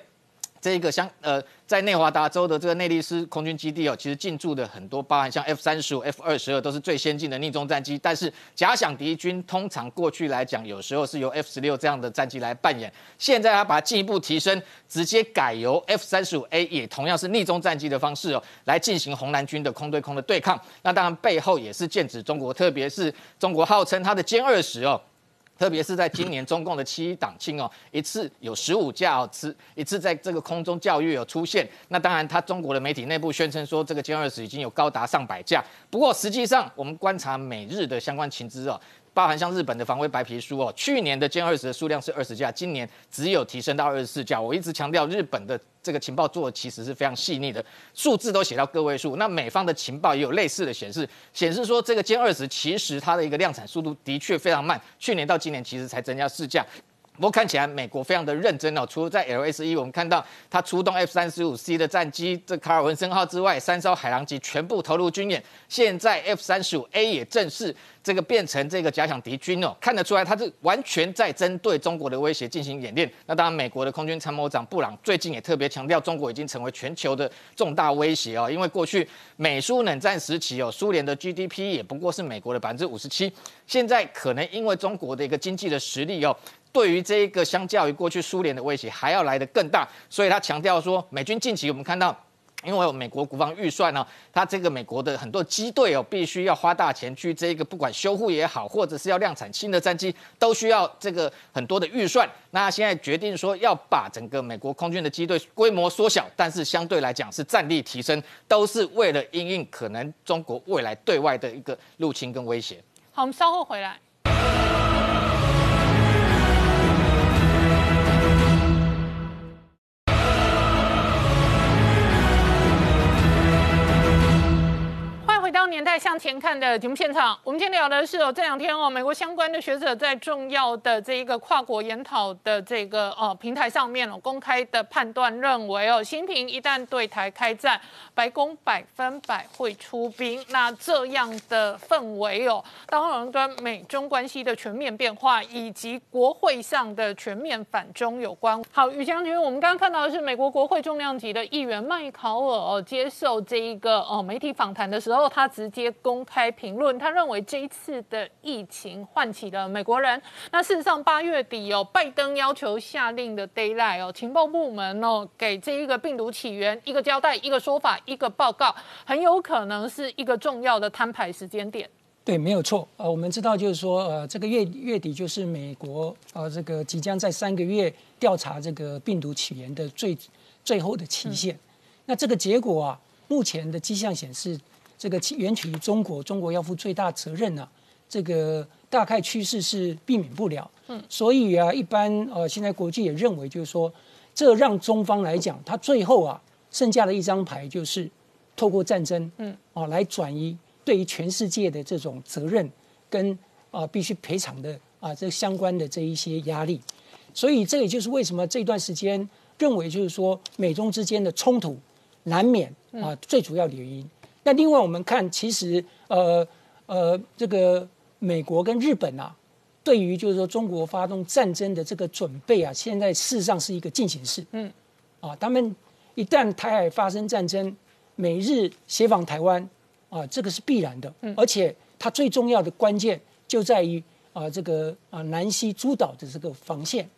这个像呃。在内华达州的这个内利斯空军基地哦，其实进驻的很多，包含像 F 三十五、F 二十二都是最先进的逆中战机。但是假想敌军通常过去来讲，有时候是由 F 十六这样的战机来扮演。现在他把它进一步提升，直接改由 F 三十五 A 也同样是逆中战机的方式哦，来进行红蓝军的空对空的对抗。那当然背后也是剑指中国，特别是中国号称它的歼二十哦。特别是在今年中共的七一党庆哦，一次有十五架哦，次一次在这个空中教育有出现。那当然，他中国的媒体内部宣称说，这个歼二十已经有高达上百架。不过实际上，我们观察美日的相关情资哦。包含像日本的防卫白皮书哦，去年的歼二十的数量是二十架，今年只有提升到二十四架。我一直强调，日本的这个情报做的其实是非常细腻的，数字都写到个位数。那美方的情报也有类似的显示，显示说这个歼二十其实它的一个量产速度的确非常慢，去年到今年其实才增加四架。不过看起来美国非常的认真哦，除了在 LSE，，我们看到它出动 F 三十五 C 的战机，这卡尔文森号之外，三艘海狼级全部投入军演。现在 F 三十五 A 也正式这个变成这个假想敌军哦，看得出来它是完全在针对中国的威胁进行演练。那当然，美国的空军参谋长布朗最近也特别强调，中国已经成为全球的重大威胁哦，因为过去美苏冷战时期哦，苏联的 GDP 也不过是美国的百分之五十七，现在可能因为中国的一个经济的实力哦。对于这一个，相较于过去苏联的威胁还要来得更大，所以他强调说，美军近期我们看到，因为有美国国防预算呢，他这个美国的很多机队哦，必须要花大钱去这个不管修护也好，或者是要量产新的战机，都需要这个很多的预算。那现在决定说要把整个美国空军的机队规模缩小，但是相对来讲是战力提升，都是为了应应可能中国未来对外的一个入侵跟威胁。好，我们稍后回来。代向前看的节目现场，我们今天聊的是哦，这两天哦，美国相关的学者在重要的这一个跨国研讨的这个哦平台上面哦，公开的判断认为哦，新平一旦对台开战，白宫百分百会出兵。那这样的氛围哦，当然跟美中关系的全面变化以及国会上的全面反中有关。好，于将军，我们刚刚看到的是美国国会重量级的议员麦考尔哦，接受这一个哦媒体访谈的时候，他。直接公开评论，他认为这一次的疫情唤起了美国人。那事实上，八月底哦，拜登要求下令的 d a y l i g h t 哦，情报部门哦，给这一个病毒起源一个交代、一个说法、一个报告，很有可能是一个重要的摊牌时间点。对，没有错。呃，我们知道就是说，呃，这个月月底就是美国呃这个即将在三个月调查这个病毒起源的最最后的期限。那这个结果啊，目前的迹象显示。这个起源起于中国，中国要负最大责任呢。这个大概趋势是避免不了。嗯，所以啊，一般呃，现在国际也认为，就是说，这让中方来讲，他最后啊，剩下的一张牌就是透过战争，嗯，啊，来转移对于全世界的这种责任跟啊必须赔偿的啊这相关的这一些压力。所以这也就是为什么这段时间认为，就是说美中之间的冲突难免啊最主要的原因。那另外我们看，其实呃呃，这个美国跟日本啊，对于就是说中国发动战争的这个准备啊，现在事实上是一个进行式。嗯，啊，他们一旦台海发生战争，美日协防台湾啊，这个是必然的。嗯，而且它最重要的关键就在于啊，这个啊南西诸岛的这个防线。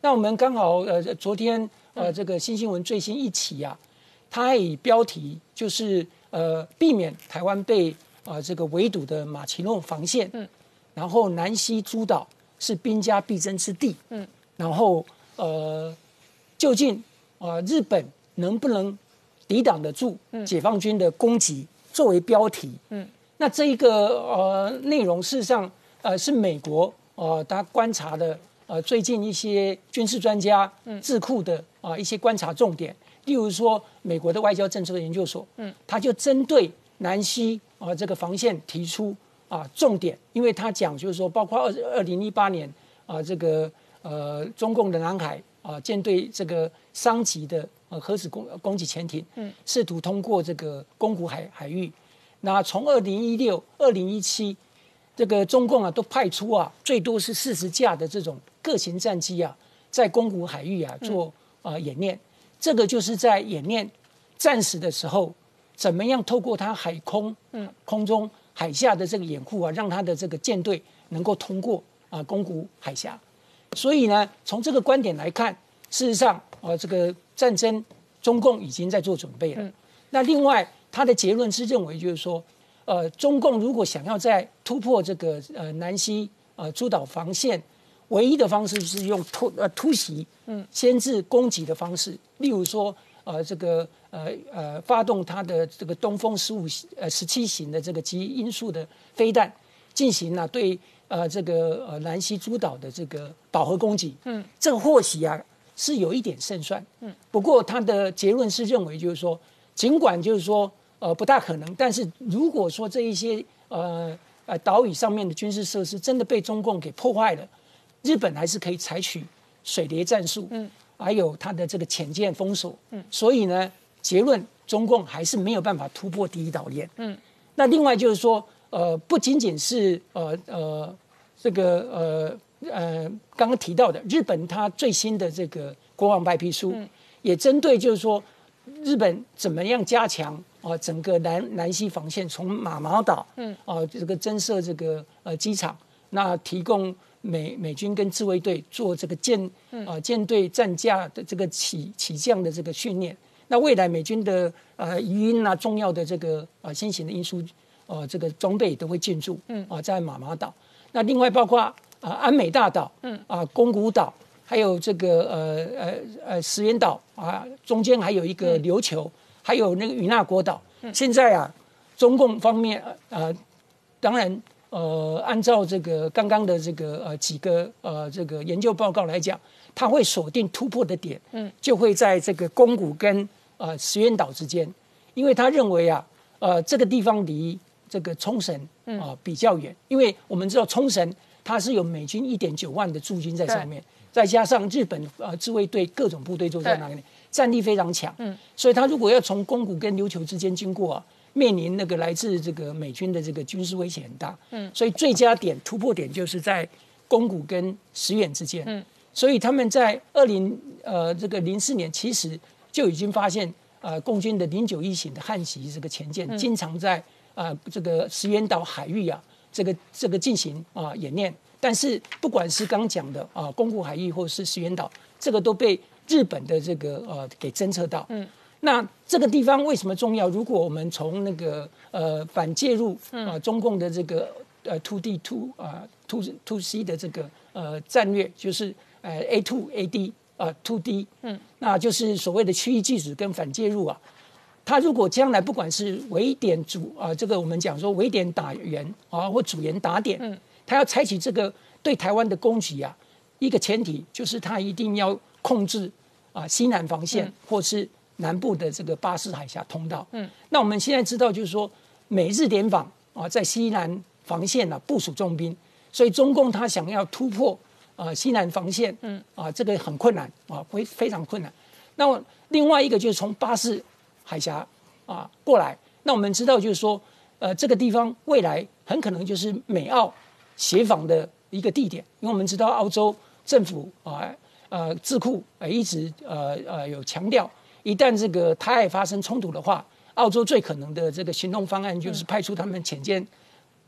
那我们刚好呃昨天呃这个新新闻最新一起啊，它以标题就是。呃，避免台湾被呃这个围堵的马其诺防线，嗯，然后南西诸岛是兵家必争之地，嗯，然后呃，究竟呃日本能不能抵挡得住解放军的攻击？作为标题，嗯，那这一个呃内容事实上呃是美国呃他观察的呃最近一些军事专家智库的啊一些观察重点。例如说，美国的外交政策研究所，嗯，他就针对南西啊这个防线提出啊重点，因为他讲就是说，包括二二零一八年啊这个呃中共的南海啊舰队这个商级的呃核子攻攻击潜艇，嗯，试图通过这个宫古海海域，那从二零一六、二零一七，这个中共啊都派出啊最多是四十架的这种各型战机啊，在宫古海域啊做啊演练。这个就是在演练战时的时候，怎么样透过它海空、嗯空中、海下的这个掩护啊，让它的这个舰队能够通过啊宫古海峡。所以呢，从这个观点来看，事实上啊，这个战争中共已经在做准备了。那另外，他的结论是认为，就是说，呃，中共如果想要在突破这个呃南西呃诸岛防线。唯一的方式是用突呃突袭，嗯，先制攻击的方式，例如说，呃，这个呃呃，发动它的这个东风十五呃十七型的这个基因素的飞弹，进行了对呃这个呃南西诸岛的这个饱和攻击，嗯，这个或许啊是有一点胜算，嗯，不过他的结论是认为就是说，尽管就是说呃不大可能，但是如果说这一些呃呃岛屿上面的军事设施真的被中共给破坏了。日本还是可以采取水雷战术，嗯，还有它的这个潜舰封锁，嗯，所以呢，结论中共还是没有办法突破第一岛链，嗯，那另外就是说，呃，不仅仅是呃呃这个呃呃刚刚提到的日本，它最新的这个国防白皮书，也针对就是说日本怎么样加强啊整个南南西防线，从马毛岛，嗯，啊这个增设这个呃机场，那提供。美美军跟自卫队做这个舰啊舰队战架的这个起起降的这个训练，那未来美军的呃鱼鹰啊重要的这个啊新型的运输呃这个装备都会进驻，嗯。啊在马马岛，那另外包括啊安美大岛，嗯。啊宫古岛，还有这个呃呃呃石原岛啊中间还有一个琉球，还有那个与那国岛，现在啊中共方面呃当然。呃，按照这个刚刚的这个呃几个呃这个研究报告来讲，它会锁定突破的点，嗯，就会在这个宫古跟呃石垣岛之间，因为他认为啊，呃这个地方离这个冲绳啊比较远，因为我们知道冲绳它是有美军一点九万的驻军在上面，再加上日本呃自卫队各种部队都在那里，战力非常强。嗯，所以他如果要从宫古跟琉球之间经过啊，面临那个来自这个美军的这个军事威胁很大。嗯，所以最佳点突破点就是在宫古跟石远之间。嗯，所以他们在二零呃这个零四年其实就已经发现。呃，共军的零九一型的汉袭这个前舰，经常在呃这个石垣岛海域啊，这个这个进行啊演练。但是不管是刚讲的啊，宫古海域或是石垣岛，这个都被日本的这个呃给侦测到。嗯，那这个地方为什么重要？如果我们从那个呃反介入啊中共的这个呃 two D two 啊 two two C 的这个呃战略，就是呃 A two A D。呃，to D，嗯，那就是所谓的区域拒止跟反介入啊。他如果将来不管是围点主啊，这个我们讲说围点打援啊，或主援打点，嗯，他要采取这个对台湾的攻击啊，一个前提就是他一定要控制啊西南防线或是南部的这个巴士海峡通道，嗯，那我们现在知道就是说美日联防啊，在西南防线呢部署重兵，所以中共他想要突破。啊，西南防线，嗯，啊，这个很困难啊，非非常困难。那么另外一个就是从巴士海峡啊过来，那我们知道就是说，呃，这个地方未来很可能就是美澳协防的一个地点，因为我们知道澳洲政府啊，呃，智库呃一直呃呃有强调，一旦这个台海发生冲突的话，澳洲最可能的这个行动方案就是派出他们潜舰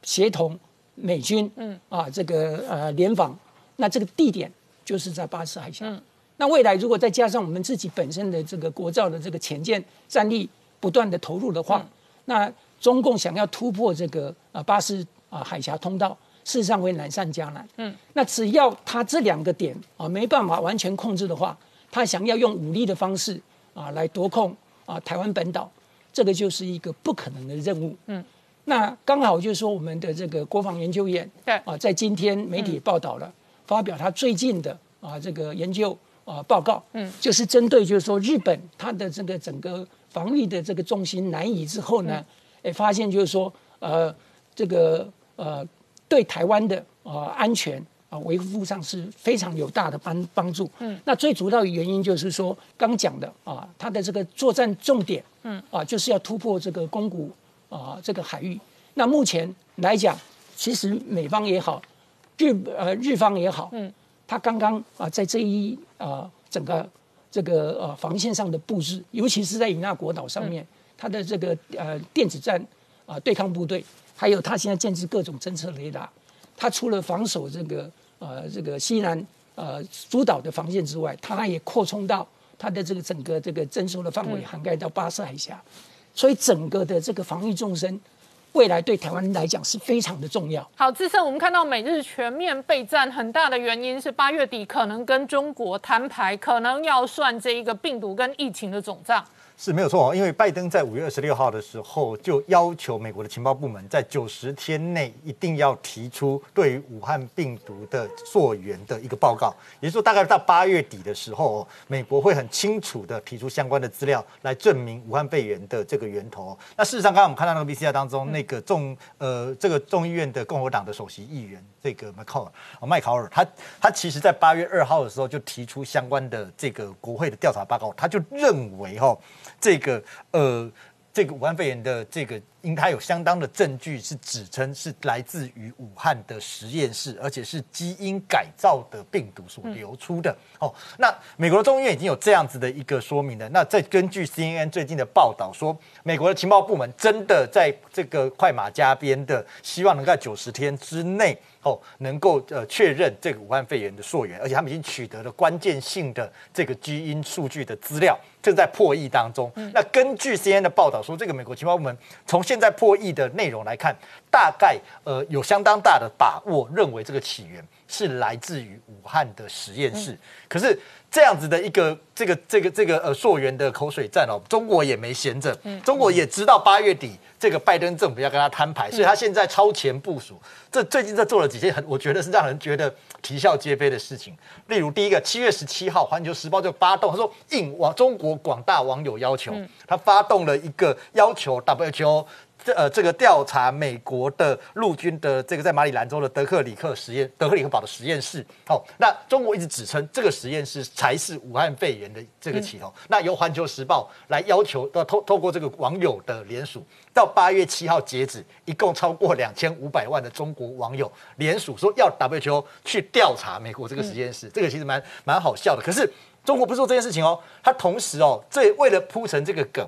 协同美军，嗯，啊，这个呃联防。那这个地点就是在巴士海峡。嗯那未来如果再加上我们自己本身的这个国造的这个潜舰战力不断的投入的话，那中共想要突破这个啊巴士啊海峡通道，事实上会难上加难。嗯，那只要他这两个点啊没办法完全控制的话，他想要用武力的方式啊来夺控啊台湾本岛，这个就是一个不可能的任务。嗯，那刚好就是说我们的这个国防研究院对啊，在今天媒体报道了。发表他最近的啊这个研究啊报告，嗯，就是针对就是说日本它的这个整个防御的这个重心南移之后呢，哎发现就是说呃这个呃对台湾的啊安全啊维护上是非常有大的帮帮助，嗯，那最主要的原因就是说刚讲的啊它的这个作战重点，嗯。啊就是要突破这个宫古啊这个海域，那目前来讲，其实美方也好。日呃日方也好，嗯，他刚刚啊在这一啊整个这个呃防线上的布置，尤其是在与那国岛上面，他的这个呃电子战啊对抗部队，还有他现在建制各种侦测雷达，他除了防守这个呃这个西南呃诸岛的防线之外，它也扩充到它的这个整个这个征收的范围涵盖到巴士海峡，所以整个的这个防御纵深。未来对台湾来讲是非常的重要。好，自胜，我们看到美日全面备战，很大的原因是八月底可能跟中国摊牌，可能要算这一个病毒跟疫情的总账。是没有错哦，因为拜登在五月二十六号的时候就要求美国的情报部门在九十天内一定要提出对于武汉病毒的溯源的一个报告，也就是说，大概到八月底的时候，美国会很清楚的提出相关的资料来证明武汉肺炎的这个源头。那事实上，刚刚我们看到那个 VCR 当中，那个众呃这个众议院的共和党的首席议员这个麦考尔麦考尔，他他其实在八月二号的时候就提出相关的这个国会的调查报告，他就认为哈。这个呃，这个武汉肺炎的这个，应该有相当的证据是指称是来自于武汉的实验室，而且是基因改造的病毒所流出的。哦，那美国的众议院已经有这样子的一个说明了。那再根据 CNN 最近的报道说，美国的情报部门真的在这个快马加鞭的，希望能在九十天之内。哦，能够呃确认这个武汉肺炎的溯源，而且他们已经取得了关键性的这个基因数据的资料，正在破译当中。那根据 CNN 的报道说，这个美国情报部门从现在破译的内容来看，大概呃有相当大的把握认为这个起源是来自于武汉的实验室。可是这样子的一个这个这个这个呃溯源的口水战哦，中国也没闲着，中国也知道八月底。这个拜登政府要跟他摊牌，所以他现在超前部署。这最近在做了几件很，我觉得是让人觉得啼笑皆非的事情。例如，第一个，七月十七号，《环球时报》就发动，他说应网中国广大网友要求，他发动了一个要求 WHO 这呃这个调查美国的陆军的这个在马里兰州的德克里克实验德克里克堡的实验室。哦，那中国一直指称这个实验室才是武汉肺炎的这个起头。那由环球时报来要求，呃透透过这个网友的联署，到八月七号截止，一共超过两千五百万的中国网友联署，说要 WHO 去调查美国这个实验室。这个其实蛮蛮好笑的。可是中国不是做这件事情哦，他同时哦，这为了铺成这个梗。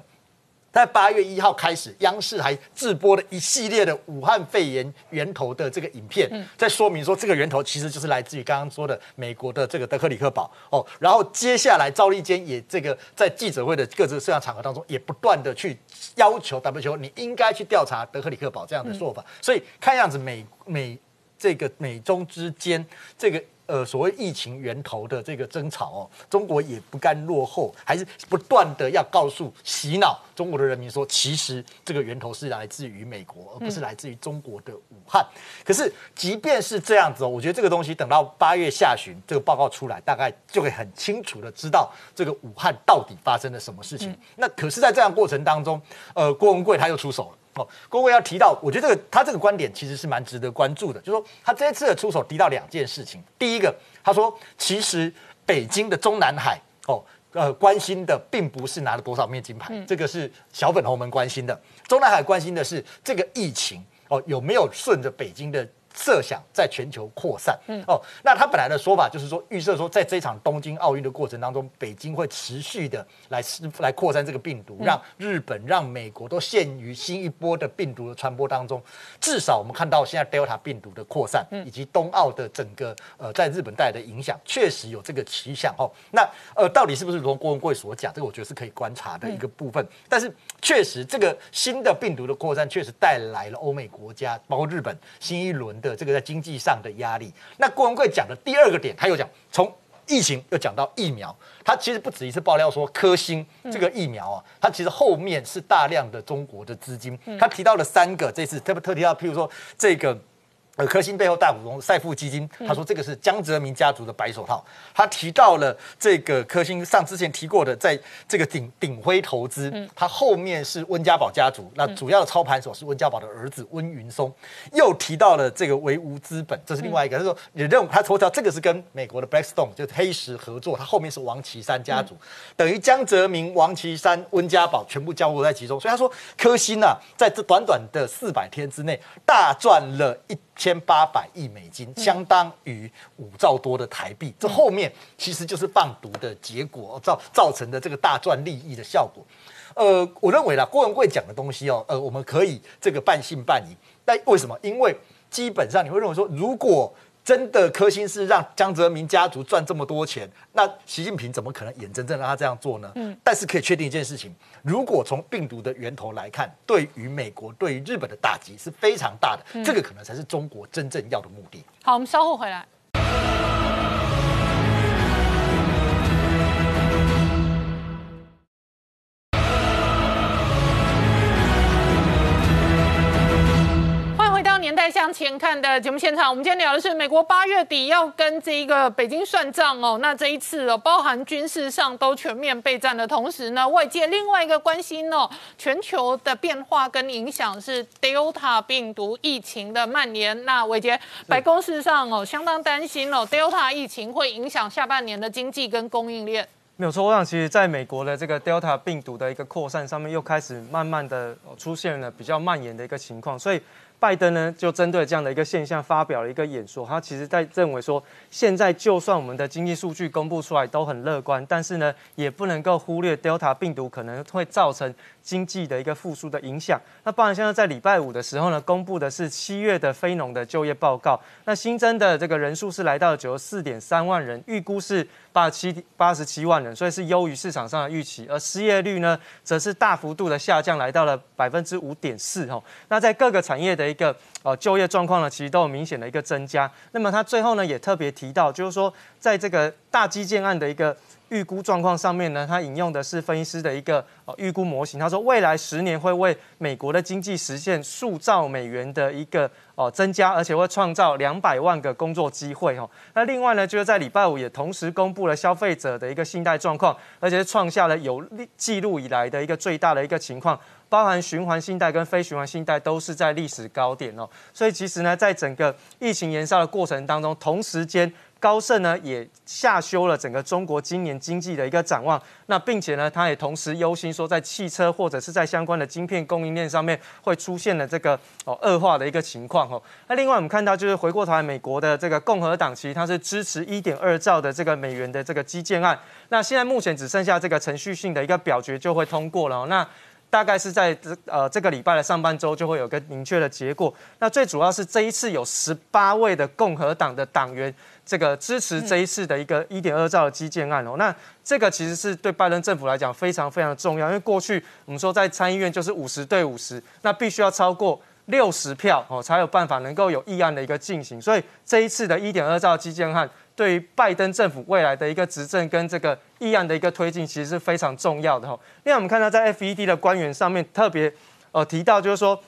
在八月一号开始，央视还自播了一系列的武汉肺炎源头的这个影片，在说明说这个源头其实就是来自于刚刚说的美国的这个德克里克堡哦。然后接下来赵立坚也这个在记者会的各自摄像场合当中，也不断的去要求 WHO 你应该去调查德克里克堡这样的说法。所以看样子美美这个美中之间这个。呃，所谓疫情源头的这个争吵哦，中国也不甘落后，还是不断的要告诉、洗脑中国的人民说，其实这个源头是来自于美国，而不是来自于中国的武汉。可是，即便是这样子哦，我觉得这个东西等到八月下旬这个报告出来，大概就会很清楚的知道这个武汉到底发生了什么事情。那可是，在这样过程当中，呃，郭文贵他又出手了。哦，郭伟要提到，我觉得这个他这个观点其实是蛮值得关注的，就是说他这一次的出手提到两件事情。第一个，他说其实北京的中南海哦，呃，关心的并不是拿了多少面金牌，这个是小粉红们关心的。中南海关心的是这个疫情哦，有没有顺着北京的。设想在全球扩散，嗯哦，那他本来的说法就是说，预设说，在这场东京奥运的过程当中，北京会持续的来来扩散这个病毒，让日本、让美国都陷于新一波的病毒的传播当中。至少我们看到现在 Delta 病毒的扩散，以及冬奥的整个呃在日本带来的影响，确实有这个趋向哦。那呃，到底是不是如郭文贵所讲，这个我觉得是可以观察的一个部分。但是确实，这个新的病毒的扩散确实带来了欧美国家，包括日本新一轮。的这个在经济上的压力，那郭文贵讲的第二个点，他又讲从疫情又讲到疫苗，他其实不止一次爆料说科兴这个疫苗啊，他其实后面是大量的中国的资金，他提到了三个，这次特别特提到，譬如说这个。呃，科兴背后大股东赛富基金，他说这个是江泽民家族的白手套。他提到了这个科兴上之前提过的，在这个鼎鼎晖投资，他后面是温家宝家族，那主要的操盘手是温家宝的儿子温云松。又提到了这个唯吾资本，这是另外一个。他说也认为他头条这个是跟美国的 Blackstone 就是黑石合作，他后面是王岐山家族，等于江泽民、王岐山、温家宝全部交握在其中。所以他说科兴啊，在这短短的四百天之内大赚了一。千八百亿美金，相当于五兆多的台币。这后面其实就是放毒的结果造造成的这个大赚利益的效果。呃，我认为啦，郭文贵讲的东西哦，呃，我们可以这个半信半疑。但为什么？因为基本上你会认为说，如果真的科兴是让江泽民家族赚这么多钱，那习近平怎么可能眼睁睁让他这样做呢？嗯，但是可以确定一件事情，如果从病毒的源头来看，对于美国、对于日本的打击是非常大的，这个可能才是中国真正要的目的。好，我们稍后回来。前看的节目现场，我们今天聊的是美国八月底要跟这一个北京算账哦。那这一次哦，包含军事上都全面备战的同时呢，外界另外一个关心哦，全球的变化跟影响是 Delta 病毒疫情的蔓延。那伟杰，白宫事实上哦，相当担心哦，Delta 疫情会影响下半年的经济跟供应链。没有错，我想其实在美国的这个 Delta 病毒的一个扩散上面，又开始慢慢的出现了比较蔓延的一个情况，所以。拜登呢，就针对这样的一个现象发表了一个演说。他其实在认为说，现在就算我们的经济数据公布出来都很乐观，但是呢，也不能够忽略 Delta 病毒可能会造成经济的一个复苏的影响。那包含现在在礼拜五的时候呢，公布的是七月的非农的就业报告，那新增的这个人数是来到了九十四点三万人，预估是八七八十七万人，所以是优于市场上的预期。而失业率呢，则是大幅度的下降，来到了百分之五点四。哦，那在各个产业的一个呃就业状况呢，其实都有明显的一个增加。那么他最后呢也特别提到，就是说在这个大基建案的一个预估状况上面呢，他引用的是分析师的一个呃预估模型，他说未来十年会为美国的经济实现数兆美元的一个哦增加，而且会创造两百万个工作机会哦。那另外呢，就是在礼拜五也同时公布了消费者的一个信贷状况，而且创下了有记录以来的一个最大的一个情况。包含循环信贷跟非循环信贷都是在历史高点哦，所以其实呢，在整个疫情延烧的过程当中，同时间高盛呢也下修了整个中国今年经济的一个展望，那并且呢，他也同时忧心说，在汽车或者是在相关的晶片供应链上面会出现了这个哦恶化的一个情况哦。那另外我们看到就是回过头来，美国的这个共和党其实它是支持一点二兆的这个美元的这个基建案，那现在目前只剩下这个程序性的一个表决就会通过了，那。大概是在这呃这个礼拜的上半周就会有个明确的结果。那最主要是这一次有十八位的共和党的党员这个支持这一次的一个一点二兆的基建案哦。那这个其实是对拜登政府来讲非常非常重要，因为过去我们说在参议院就是五十对五十，那必须要超过六十票哦才有办法能够有议案的一个进行。所以这一次的一点二兆基建案。对于拜登政府未来的一个执政跟这个议案的一个推进，其实是非常重要的哈。另外，我们看到在 FED 的官员上面特别呃提到，就是说。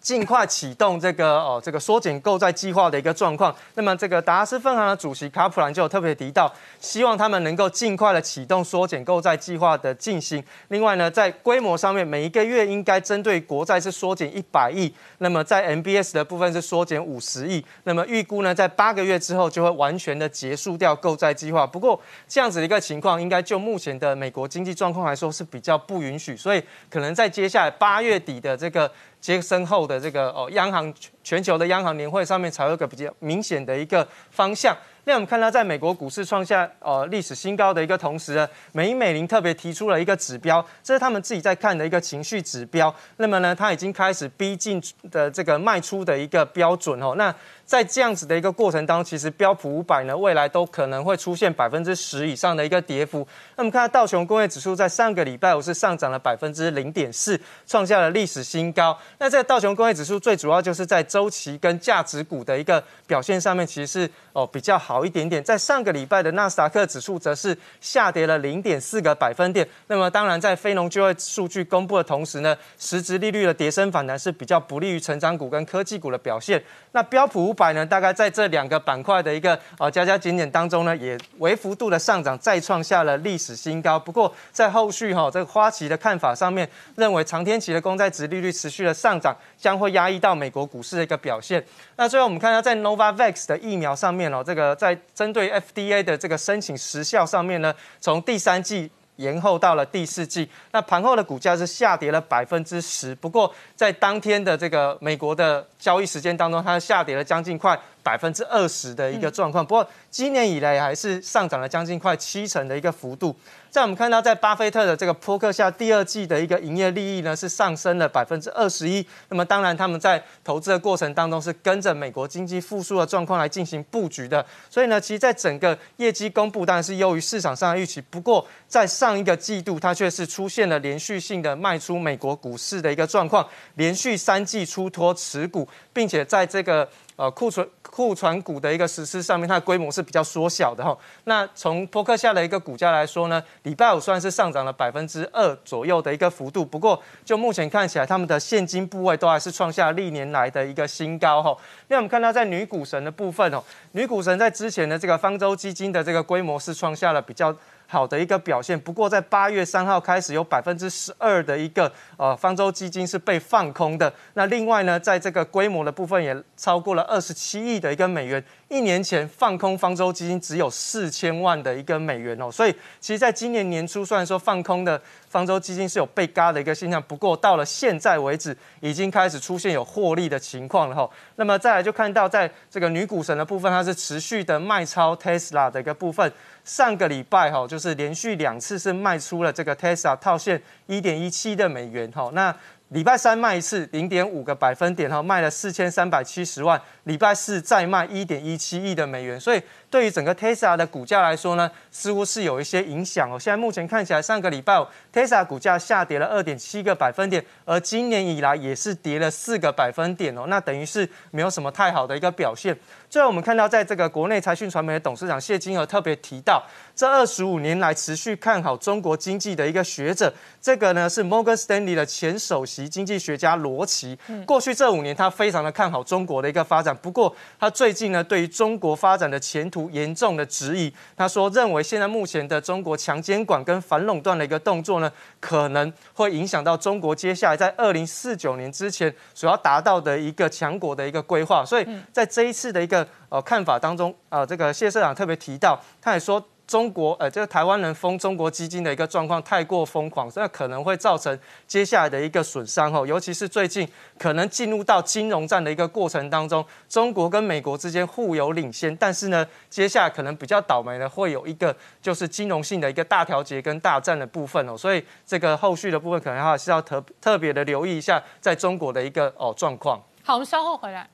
尽快启动这个哦，这个缩减购债计划的一个状况。那么，这个达拉斯分行的主席卡普兰就有特别提到，希望他们能够尽快的启动缩减购债计划的进行。另外呢，在规模上面，每一个月应该针对国债是缩减一百亿，那么在 MBS 的部分是缩减五十亿。那么预估呢，在八个月之后就会完全的结束掉购债计划。不过，这样子的一个情况，应该就目前的美国经济状况来说是比较不允许，所以可能在接下来八月底的这个。接身后的这个哦，央行全球的央行年会上面才有一个比较明显的一个方向。那我们看到，在美国股市创下呃历史新高的一个同时呢，美美林特别提出了一个指标，这是他们自己在看的一个情绪指标。那么呢，它已经开始逼近的这个卖出的一个标准哦。那在这样子的一个过程当中，其实标普五百呢，未来都可能会出现百分之十以上的一个跌幅。那么看到道琼工业指数在上个礼拜五是上涨了百分之零点四，创下了历史新高。那这个道琼工业指数最主要就是在周周期跟价值股的一个表现上面，其实是哦比较好一点点。在上个礼拜的纳斯达克指数则是下跌了零点四个百分点。那么当然，在非农就业数据公布的同时呢，实质利率的跌升反弹是比较不利于成长股跟科技股的表现。那标普五百呢，大概在这两个板块的一个啊加加减减当中呢，也微幅度的上涨，再创下了历史新高。不过在后续哈，这个花旗的看法上面，认为长天期的公债值利率持续的上涨，将会压抑到美国股市的个表现。那最后我们看到在 Novavax 的疫苗上面哦，这个在针对 FDA 的这个申请时效上面呢，从第三季。延后到了第四季，那盘后的股价是下跌了百分之十。不过在当天的这个美国的交易时间当中，它下跌了将近快百分之二十的一个状况。不过今年以来还是上涨了将近快七成的一个幅度。在我们看到，在巴菲特的这个扑克下，第二季的一个营业利益呢是上升了百分之二十一。那么当然，他们在投资的过程当中是跟着美国经济复苏的状况来进行布局的。所以呢，其实在整个业绩公布当然是优于市场上的预期。不过在上一个季度，它却是出现了连续性的卖出美国股市的一个状况，连续三季出脱持股，并且在这个。呃，库存库存股的一个实施上面，它的规模是比较缩小的哈。那从波克夏的一个股价来说呢，礼拜五算是上涨了百分之二左右的一个幅度。不过就目前看起来，他们的现金部位都还是创下历年来的一个新高哈。那我们看到在女股神的部分哦，女股神在之前的这个方舟基金的这个规模是创下了比较。好的一个表现，不过在八月三号开始，有百分之十二的一个呃方舟基金是被放空的。那另外呢，在这个规模的部分也超过了二十七亿的一个美元。一年前放空方舟基金只有四千万的一个美元哦，所以其实在今年年初，虽然说放空的方舟基金是有被嘎的一个现象，不过到了现在为止，已经开始出现有获利的情况了哈。那么再来就看到在这个女股神的部分，它是持续的卖超 Tesla 的一个部分。上个礼拜哈，就是连续两次是卖出了这个 Tesla 套现一点一七的美元哈。那礼拜三卖一次零点五个百分点哈，卖了四千三百七十万。礼拜四再卖一点一七亿的美元，所以对于整个 Tesla 的股价来说呢，似乎是有一些影响哦。现在目前看起来，上个礼拜 Tesla 股价下跌了二点七个百分点，而今年以来也是跌了四个百分点哦。那等于是没有什么太好的一个表现。最后我们看到，在这个国内财讯传媒的董事长谢金河特别提到，这二十五年来持续看好中国经济的一个学者，这个呢是 Morgan Stanley 的前首席经济学家罗奇。过去这五年，他非常的看好中国的一个发展。不过，他最近呢，对于中国发展的前途严重的质疑。他说，认为现在目前的中国强监管跟反垄断的一个动作呢，可能会影响到中国接下来在二零四九年之前所要达到的一个强国的一个规划。所以在这一次的一个呃看法当中，呃，这个谢社长特别提到，他也说。中国呃，这个台湾人封中国基金的一个状况太过疯狂，这可能会造成接下来的一个损伤哦。尤其是最近可能进入到金融战的一个过程当中，中国跟美国之间互有领先，但是呢，接下来可能比较倒霉的会有一个就是金融性的一个大调节跟大战的部分哦。所以这个后续的部分可能还是要特特别的留意一下，在中国的一个哦状况。好，我们稍后回来。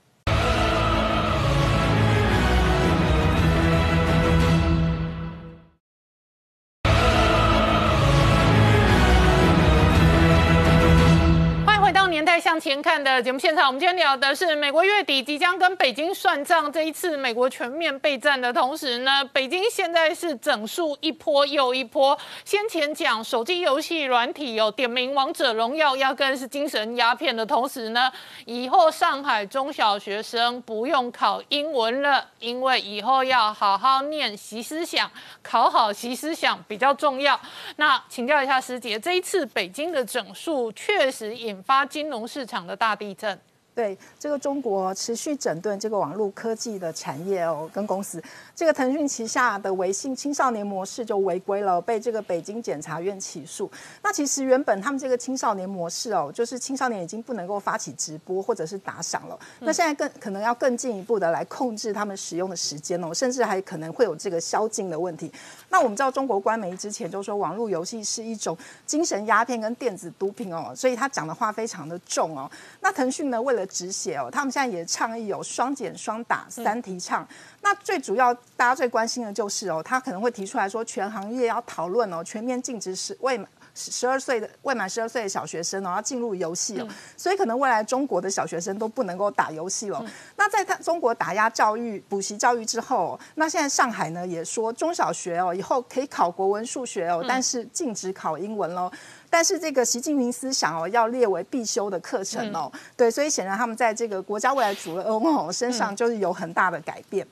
年代向前看的节目现场，我们今天聊的是美国月底即将跟北京算账。这一次美国全面备战的同时呢，北京现在是整数一波又一波。先前讲手机游戏软体有点名王者荣耀，压根是精神鸦片的同时呢，以后上海中小学生不用考英文了，因为以后要好好念习思想，考好习思想比较重要。那请教一下师姐，这一次北京的整数确实引发金融市场的大地震。对这个中国持续整顿这个网络科技的产业哦，跟公司，这个腾讯旗下的微信青少年模式就违规了，被这个北京检察院起诉。那其实原本他们这个青少年模式哦，就是青少年已经不能够发起直播或者是打赏了。那现在更可能要更进一步的来控制他们使用的时间哦，甚至还可能会有这个宵禁的问题。那我们知道中国官媒之前就说网络游戏是一种精神鸦片跟电子毒品哦，所以他讲的话非常的重哦。那腾讯呢，为了止血哦，他们现在也倡议有双减双打三提倡。那最主要大家最关心的就是哦，他可能会提出来说，全行业要讨论哦，全面禁止是为十二岁的未满十二岁的小学生哦要进入游戏哦，所以可能未来中国的小学生都不能够打游戏了。那在他中国打压教育、补习教育之后，那现在上海呢也说中小学哦以后可以考国文、数学哦，但是禁止考英文喽。但是这个习近平思想哦，要列为必修的课程哦，对，所以显然他们在这个国家未来主人翁身上就是有很大的改变。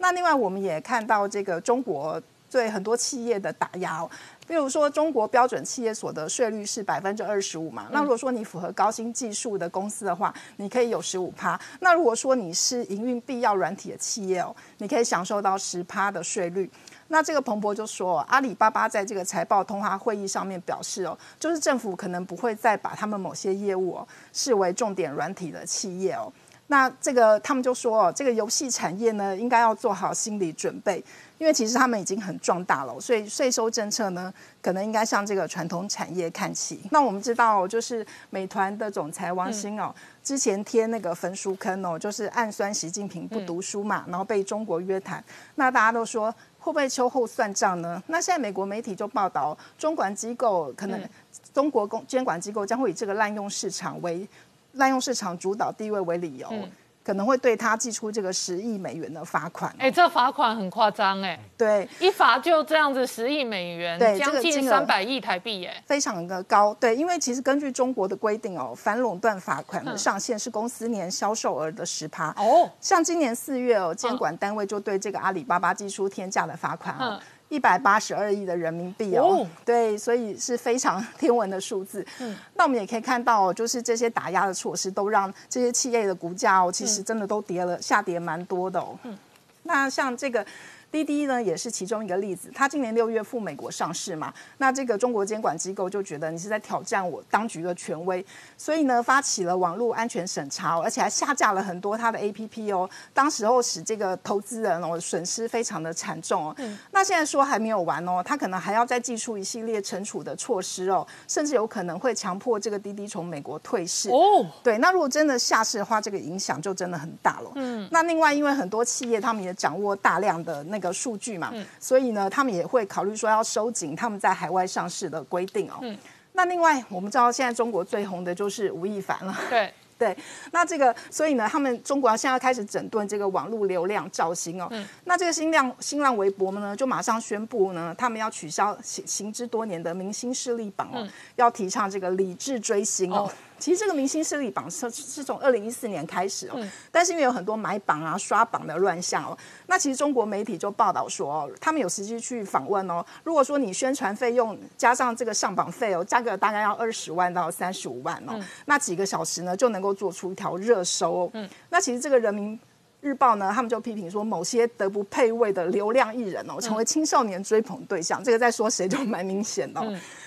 那另外我们也看到这个中国对很多企业的打压哦，比如说中国标准企业所得税率是百分之二十五嘛，那如果说你符合高新技术的公司的话，你可以有十五趴。那如果说你是营运必要软体的企业哦，你可以享受到十趴的税率。那这个彭博就说，阿里巴巴在这个财报通话会议上面表示哦，就是政府可能不会再把他们某些业务哦视为重点软体的企业哦。那这个他们就说哦，这个游戏产业呢应该要做好心理准备，因为其实他们已经很壮大了，所以税收政策呢可能应该向这个传统产业看齐。那我们知道，就是美团的总裁王兴哦，之前贴那个焚书坑哦，就是暗酸习近平不读书嘛，然后被中国约谈，那大家都说。会不会秋后算账呢？那现在美国媒体就报道，中管机构可能中国公监管机构将会以这个滥用市场为滥用市场主导地位为理由。可能会对他寄出这个十亿美元的罚款。哎，这罚款很夸张哎。对，一罚就这样子十亿美元，对，将近三百亿台币耶，非常的高。对，因为其实根据中国的规定哦，反垄断罚款的上限是公司年销售额的十趴。哦，像今年四月哦，监管单位就对这个阿里巴巴寄出天价的罚款哦。一百八十二亿的人民币哦，对，所以是非常天文的数字。嗯，那我们也可以看到，就是这些打压的措施，都让这些企业的股价哦，其实真的都跌了，下跌蛮多的哦。嗯，那像这个。滴滴呢也是其中一个例子，它今年六月赴美国上市嘛，那这个中国监管机构就觉得你是在挑战我当局的权威，所以呢发起了网络安全审查，而且还下架了很多它的 APP 哦，当时候使这个投资人哦损失非常的惨重哦。那现在说还没有完哦，他可能还要再寄出一系列惩处的措施哦，甚至有可能会强迫这个滴滴从美国退市哦。对，那如果真的下市的话，这个影响就真的很大了。嗯，那另外因为很多企业他们也掌握大量的那个数据嘛，所以呢，他们也会考虑说要收紧他们在海外上市的规定哦。嗯，那另外我们知道现在中国最红的就是吴亦凡了。对。对，那这个，所以呢，他们中国现在开始整顿这个网络流量造星哦。那这个新浪新浪微博呢，就马上宣布呢，他们要取消行行之多年的明星势力榜哦，要提倡这个理智追星哦。其实这个明星势力榜是是从二零一四年开始哦，但是因为有很多买榜啊、刷榜的乱象哦，那其实中国媒体就报道说哦，他们有实际去访问哦，如果说你宣传费用加上这个上榜费哦，价格大概要二十万到三十五万哦，那几个小时呢就能够做出一条热搜。嗯，那其实这个人民日报呢，他们就批评说，某些德不配位的流量艺人哦，成为青少年追捧对象，这个在说谁就蛮明显的。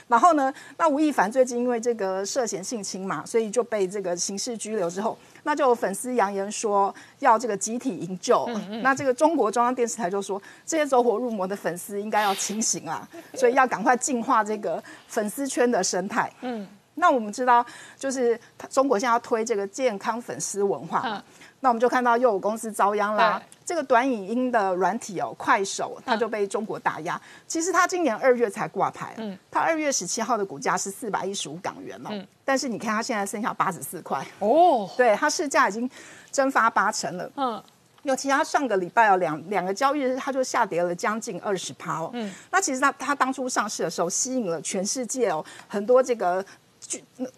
然后呢？那吴亦凡最近因为这个涉嫌性侵嘛，所以就被这个刑事拘留之后，那就有粉丝扬言说要这个集体营救。那这个中国中央电视台就说，这些走火入魔的粉丝应该要清醒啊，所以要赶快净化这个粉丝圈的生态。嗯，那我们知道，就是中国现在要推这个健康粉丝文化。那我们就看到又有公司遭殃啦。这个短影音的软体哦，快手它就被中国打压。其实它今年二月才挂牌，嗯，它二月十七号的股价是四百一十五港元哦，嗯，但是你看它现在剩下八十四块。哦，对，它市价已经蒸发八成了，嗯，尤其它上个礼拜哦两两个交易日它就下跌了将近二十趴哦，嗯，那其实它它当初上市的时候吸引了全世界哦很多这个。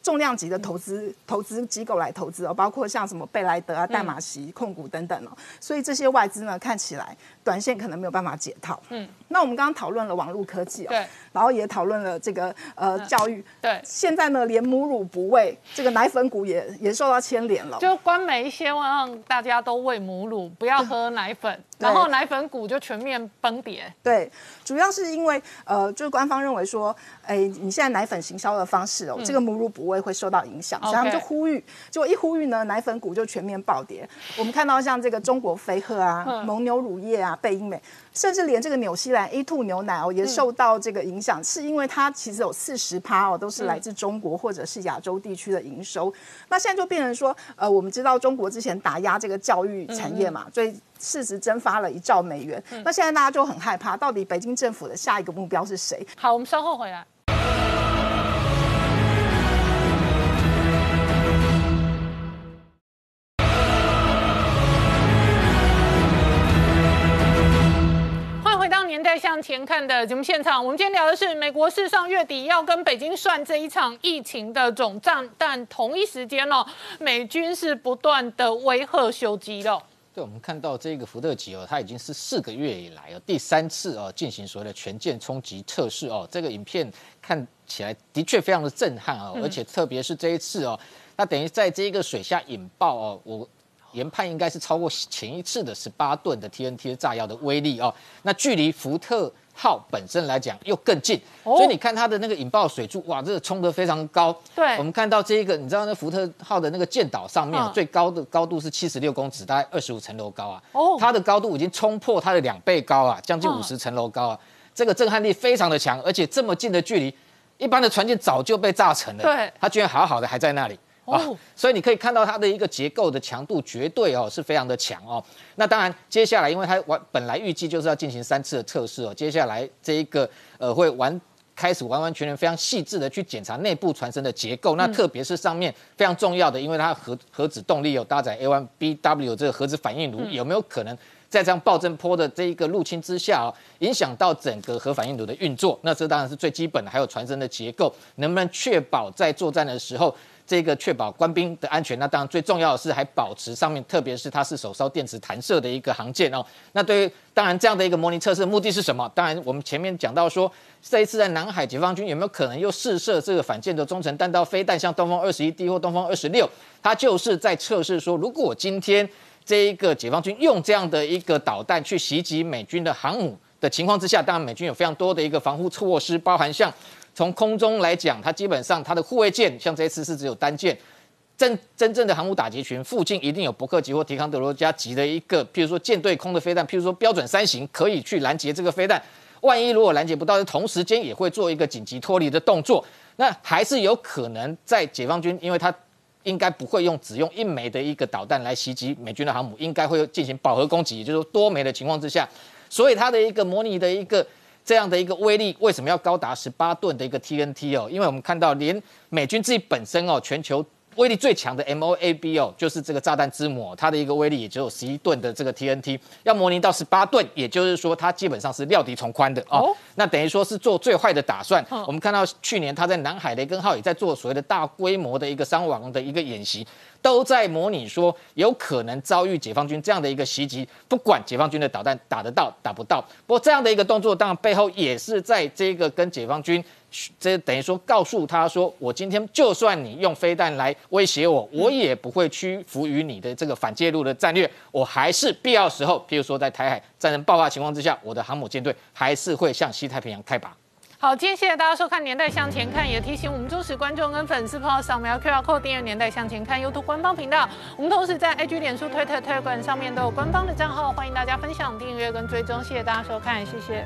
重量级的投资投资机构来投资哦，包括像什么贝莱德啊、淡马锡控股等等哦，所以这些外资呢看起来短线可能没有办法解套。嗯，那我们刚刚讨论了网络科技哦，对，然后也讨论了这个呃教育，对，现在呢连母乳不喂，这个奶粉股也也受到牵连了，就官媒希望让大家都喂母乳，不要喝奶粉，然后奶粉股就全面崩跌。对，主要是因为呃，就是官方认为说，哎，你现在奶粉行销的方式哦，这个母乳不喂会受到影响，所以他们就呼吁，结果一呼吁呢，奶粉股就全面暴跌。我们看到像这个中国飞鹤啊、蒙牛乳业啊、贝因美，甚至连这个纽西兰 A two 牛奶哦，也受到这个影响，是因为它其实有四十趴哦，都是来自中国或者是亚洲地区的营收。那现在就变成说，呃，我们知道中国之前打压这个教育产业嘛，所以市值蒸发了一兆美元。那现在大家就很害怕，到底北京政府的下一个目标是谁？好，我们稍后回来。在向前看的节目现场，我们今天聊的是美国事实上月底要跟北京算这一场疫情的总账，但同一时间哦，美军是不断的威吓修机了。对，我们看到这个福特级哦，它已经是四个月以来哦第三次哦进行所谓的全舰冲击测试哦，这个影片看起来的确非常的震撼哦，而且特别是这一次哦，那等于在这一个水下引爆哦，我。研判应该是超过前一次的十八吨的 TNT 炸药的威力哦，那距离福特号本身来讲又更近，所以你看它的那个引爆水柱，哇，这个冲得非常高。对，我们看到这一个，你知道那福特号的那个舰岛上面最高的高度是七十六公尺，大概二十五层楼高啊。哦，它的高度已经冲破它的两倍高啊，将近五十层楼高啊，这个震撼力非常的强，而且这么近的距离，一般的船舰早就被炸沉了。对，它居然好好的还在那里。哦，所以你可以看到它的一个结构的强度绝对哦是非常的强哦。那当然，接下来因为它完本来预计就是要进行三次的测试哦，接下来这一个呃会完开始完完全全非常细致的去检查内部船身的结构。那特别是上面非常重要的，因为它核核子动力有搭载 A1BW 这个核子反应炉，有没有可能在这样暴震波的这一个入侵之下哦，影响到整个核反应炉的运作？那这当然是最基本的，还有船身的结构能不能确保在作战的时候？这个确保官兵的安全，那当然最重要的是还保持上面，特别是它是手烧电池弹射的一个航舰哦。那对于当然这样的一个模拟测试目的是什么？当然我们前面讲到说，这一次在南海解放军有没有可能又试射这个反舰的中程弹道飞弹，像东风二十一 D 或东风二十六，它就是在测试说，如果今天这一个解放军用这样的一个导弹去袭击美军的航母的情况之下，当然美军有非常多的一个防护措施，包含像。从空中来讲，它基本上它的护卫舰，像这次是只有单舰，真真正的航母打击群附近一定有伯克级或提康德罗加级的一个，譬如说舰对空的飞弹，譬如说标准三型可以去拦截这个飞弹。万一如果拦截不到，同时间也会做一个紧急脱离的动作，那还是有可能在解放军，因为他应该不会用只用一枚的一个导弹来袭击美军的航母，应该会进行饱和攻击，也就是说多枚的情况之下，所以它的一个模拟的一个这样的一个威力，为什么要高达十八吨的一个 TNT 哦？因为我们看到连美军自己本身哦，全球。威力最强的 MOAB 哦，就是这个炸弹之母，它的一个威力也只有十一吨的这个 TNT，要模拟到十八吨，也就是说它基本上是料敌从宽的哦。那等于说是做最坏的打算。我们看到去年他在南海雷根号也在做所谓的大规模的一个伤亡的一个演习，都在模拟说有可能遭遇解放军这样的一个袭击，不管解放军的导弹打得到打不到。不过这样的一个动作，当然背后也是在这个跟解放军。这等于说告诉他说，我今天就算你用飞弹来威胁我，我也不会屈服于你的这个反介入的战略。我还是必要时候，譬如说在台海战争爆发情况之下，我的航母舰队还是会向西太平洋开拔。好，今天谢谢大家收看《年代向前看》，也提醒我们忠实观众跟粉丝朋友扫描 QR Code 订阅《年代向前看》YouTube 官方频道。我们同时在 IG、脸书、推特、上面都有官方的账号，欢迎大家分享、订阅跟追踪。谢谢大家收看，谢谢。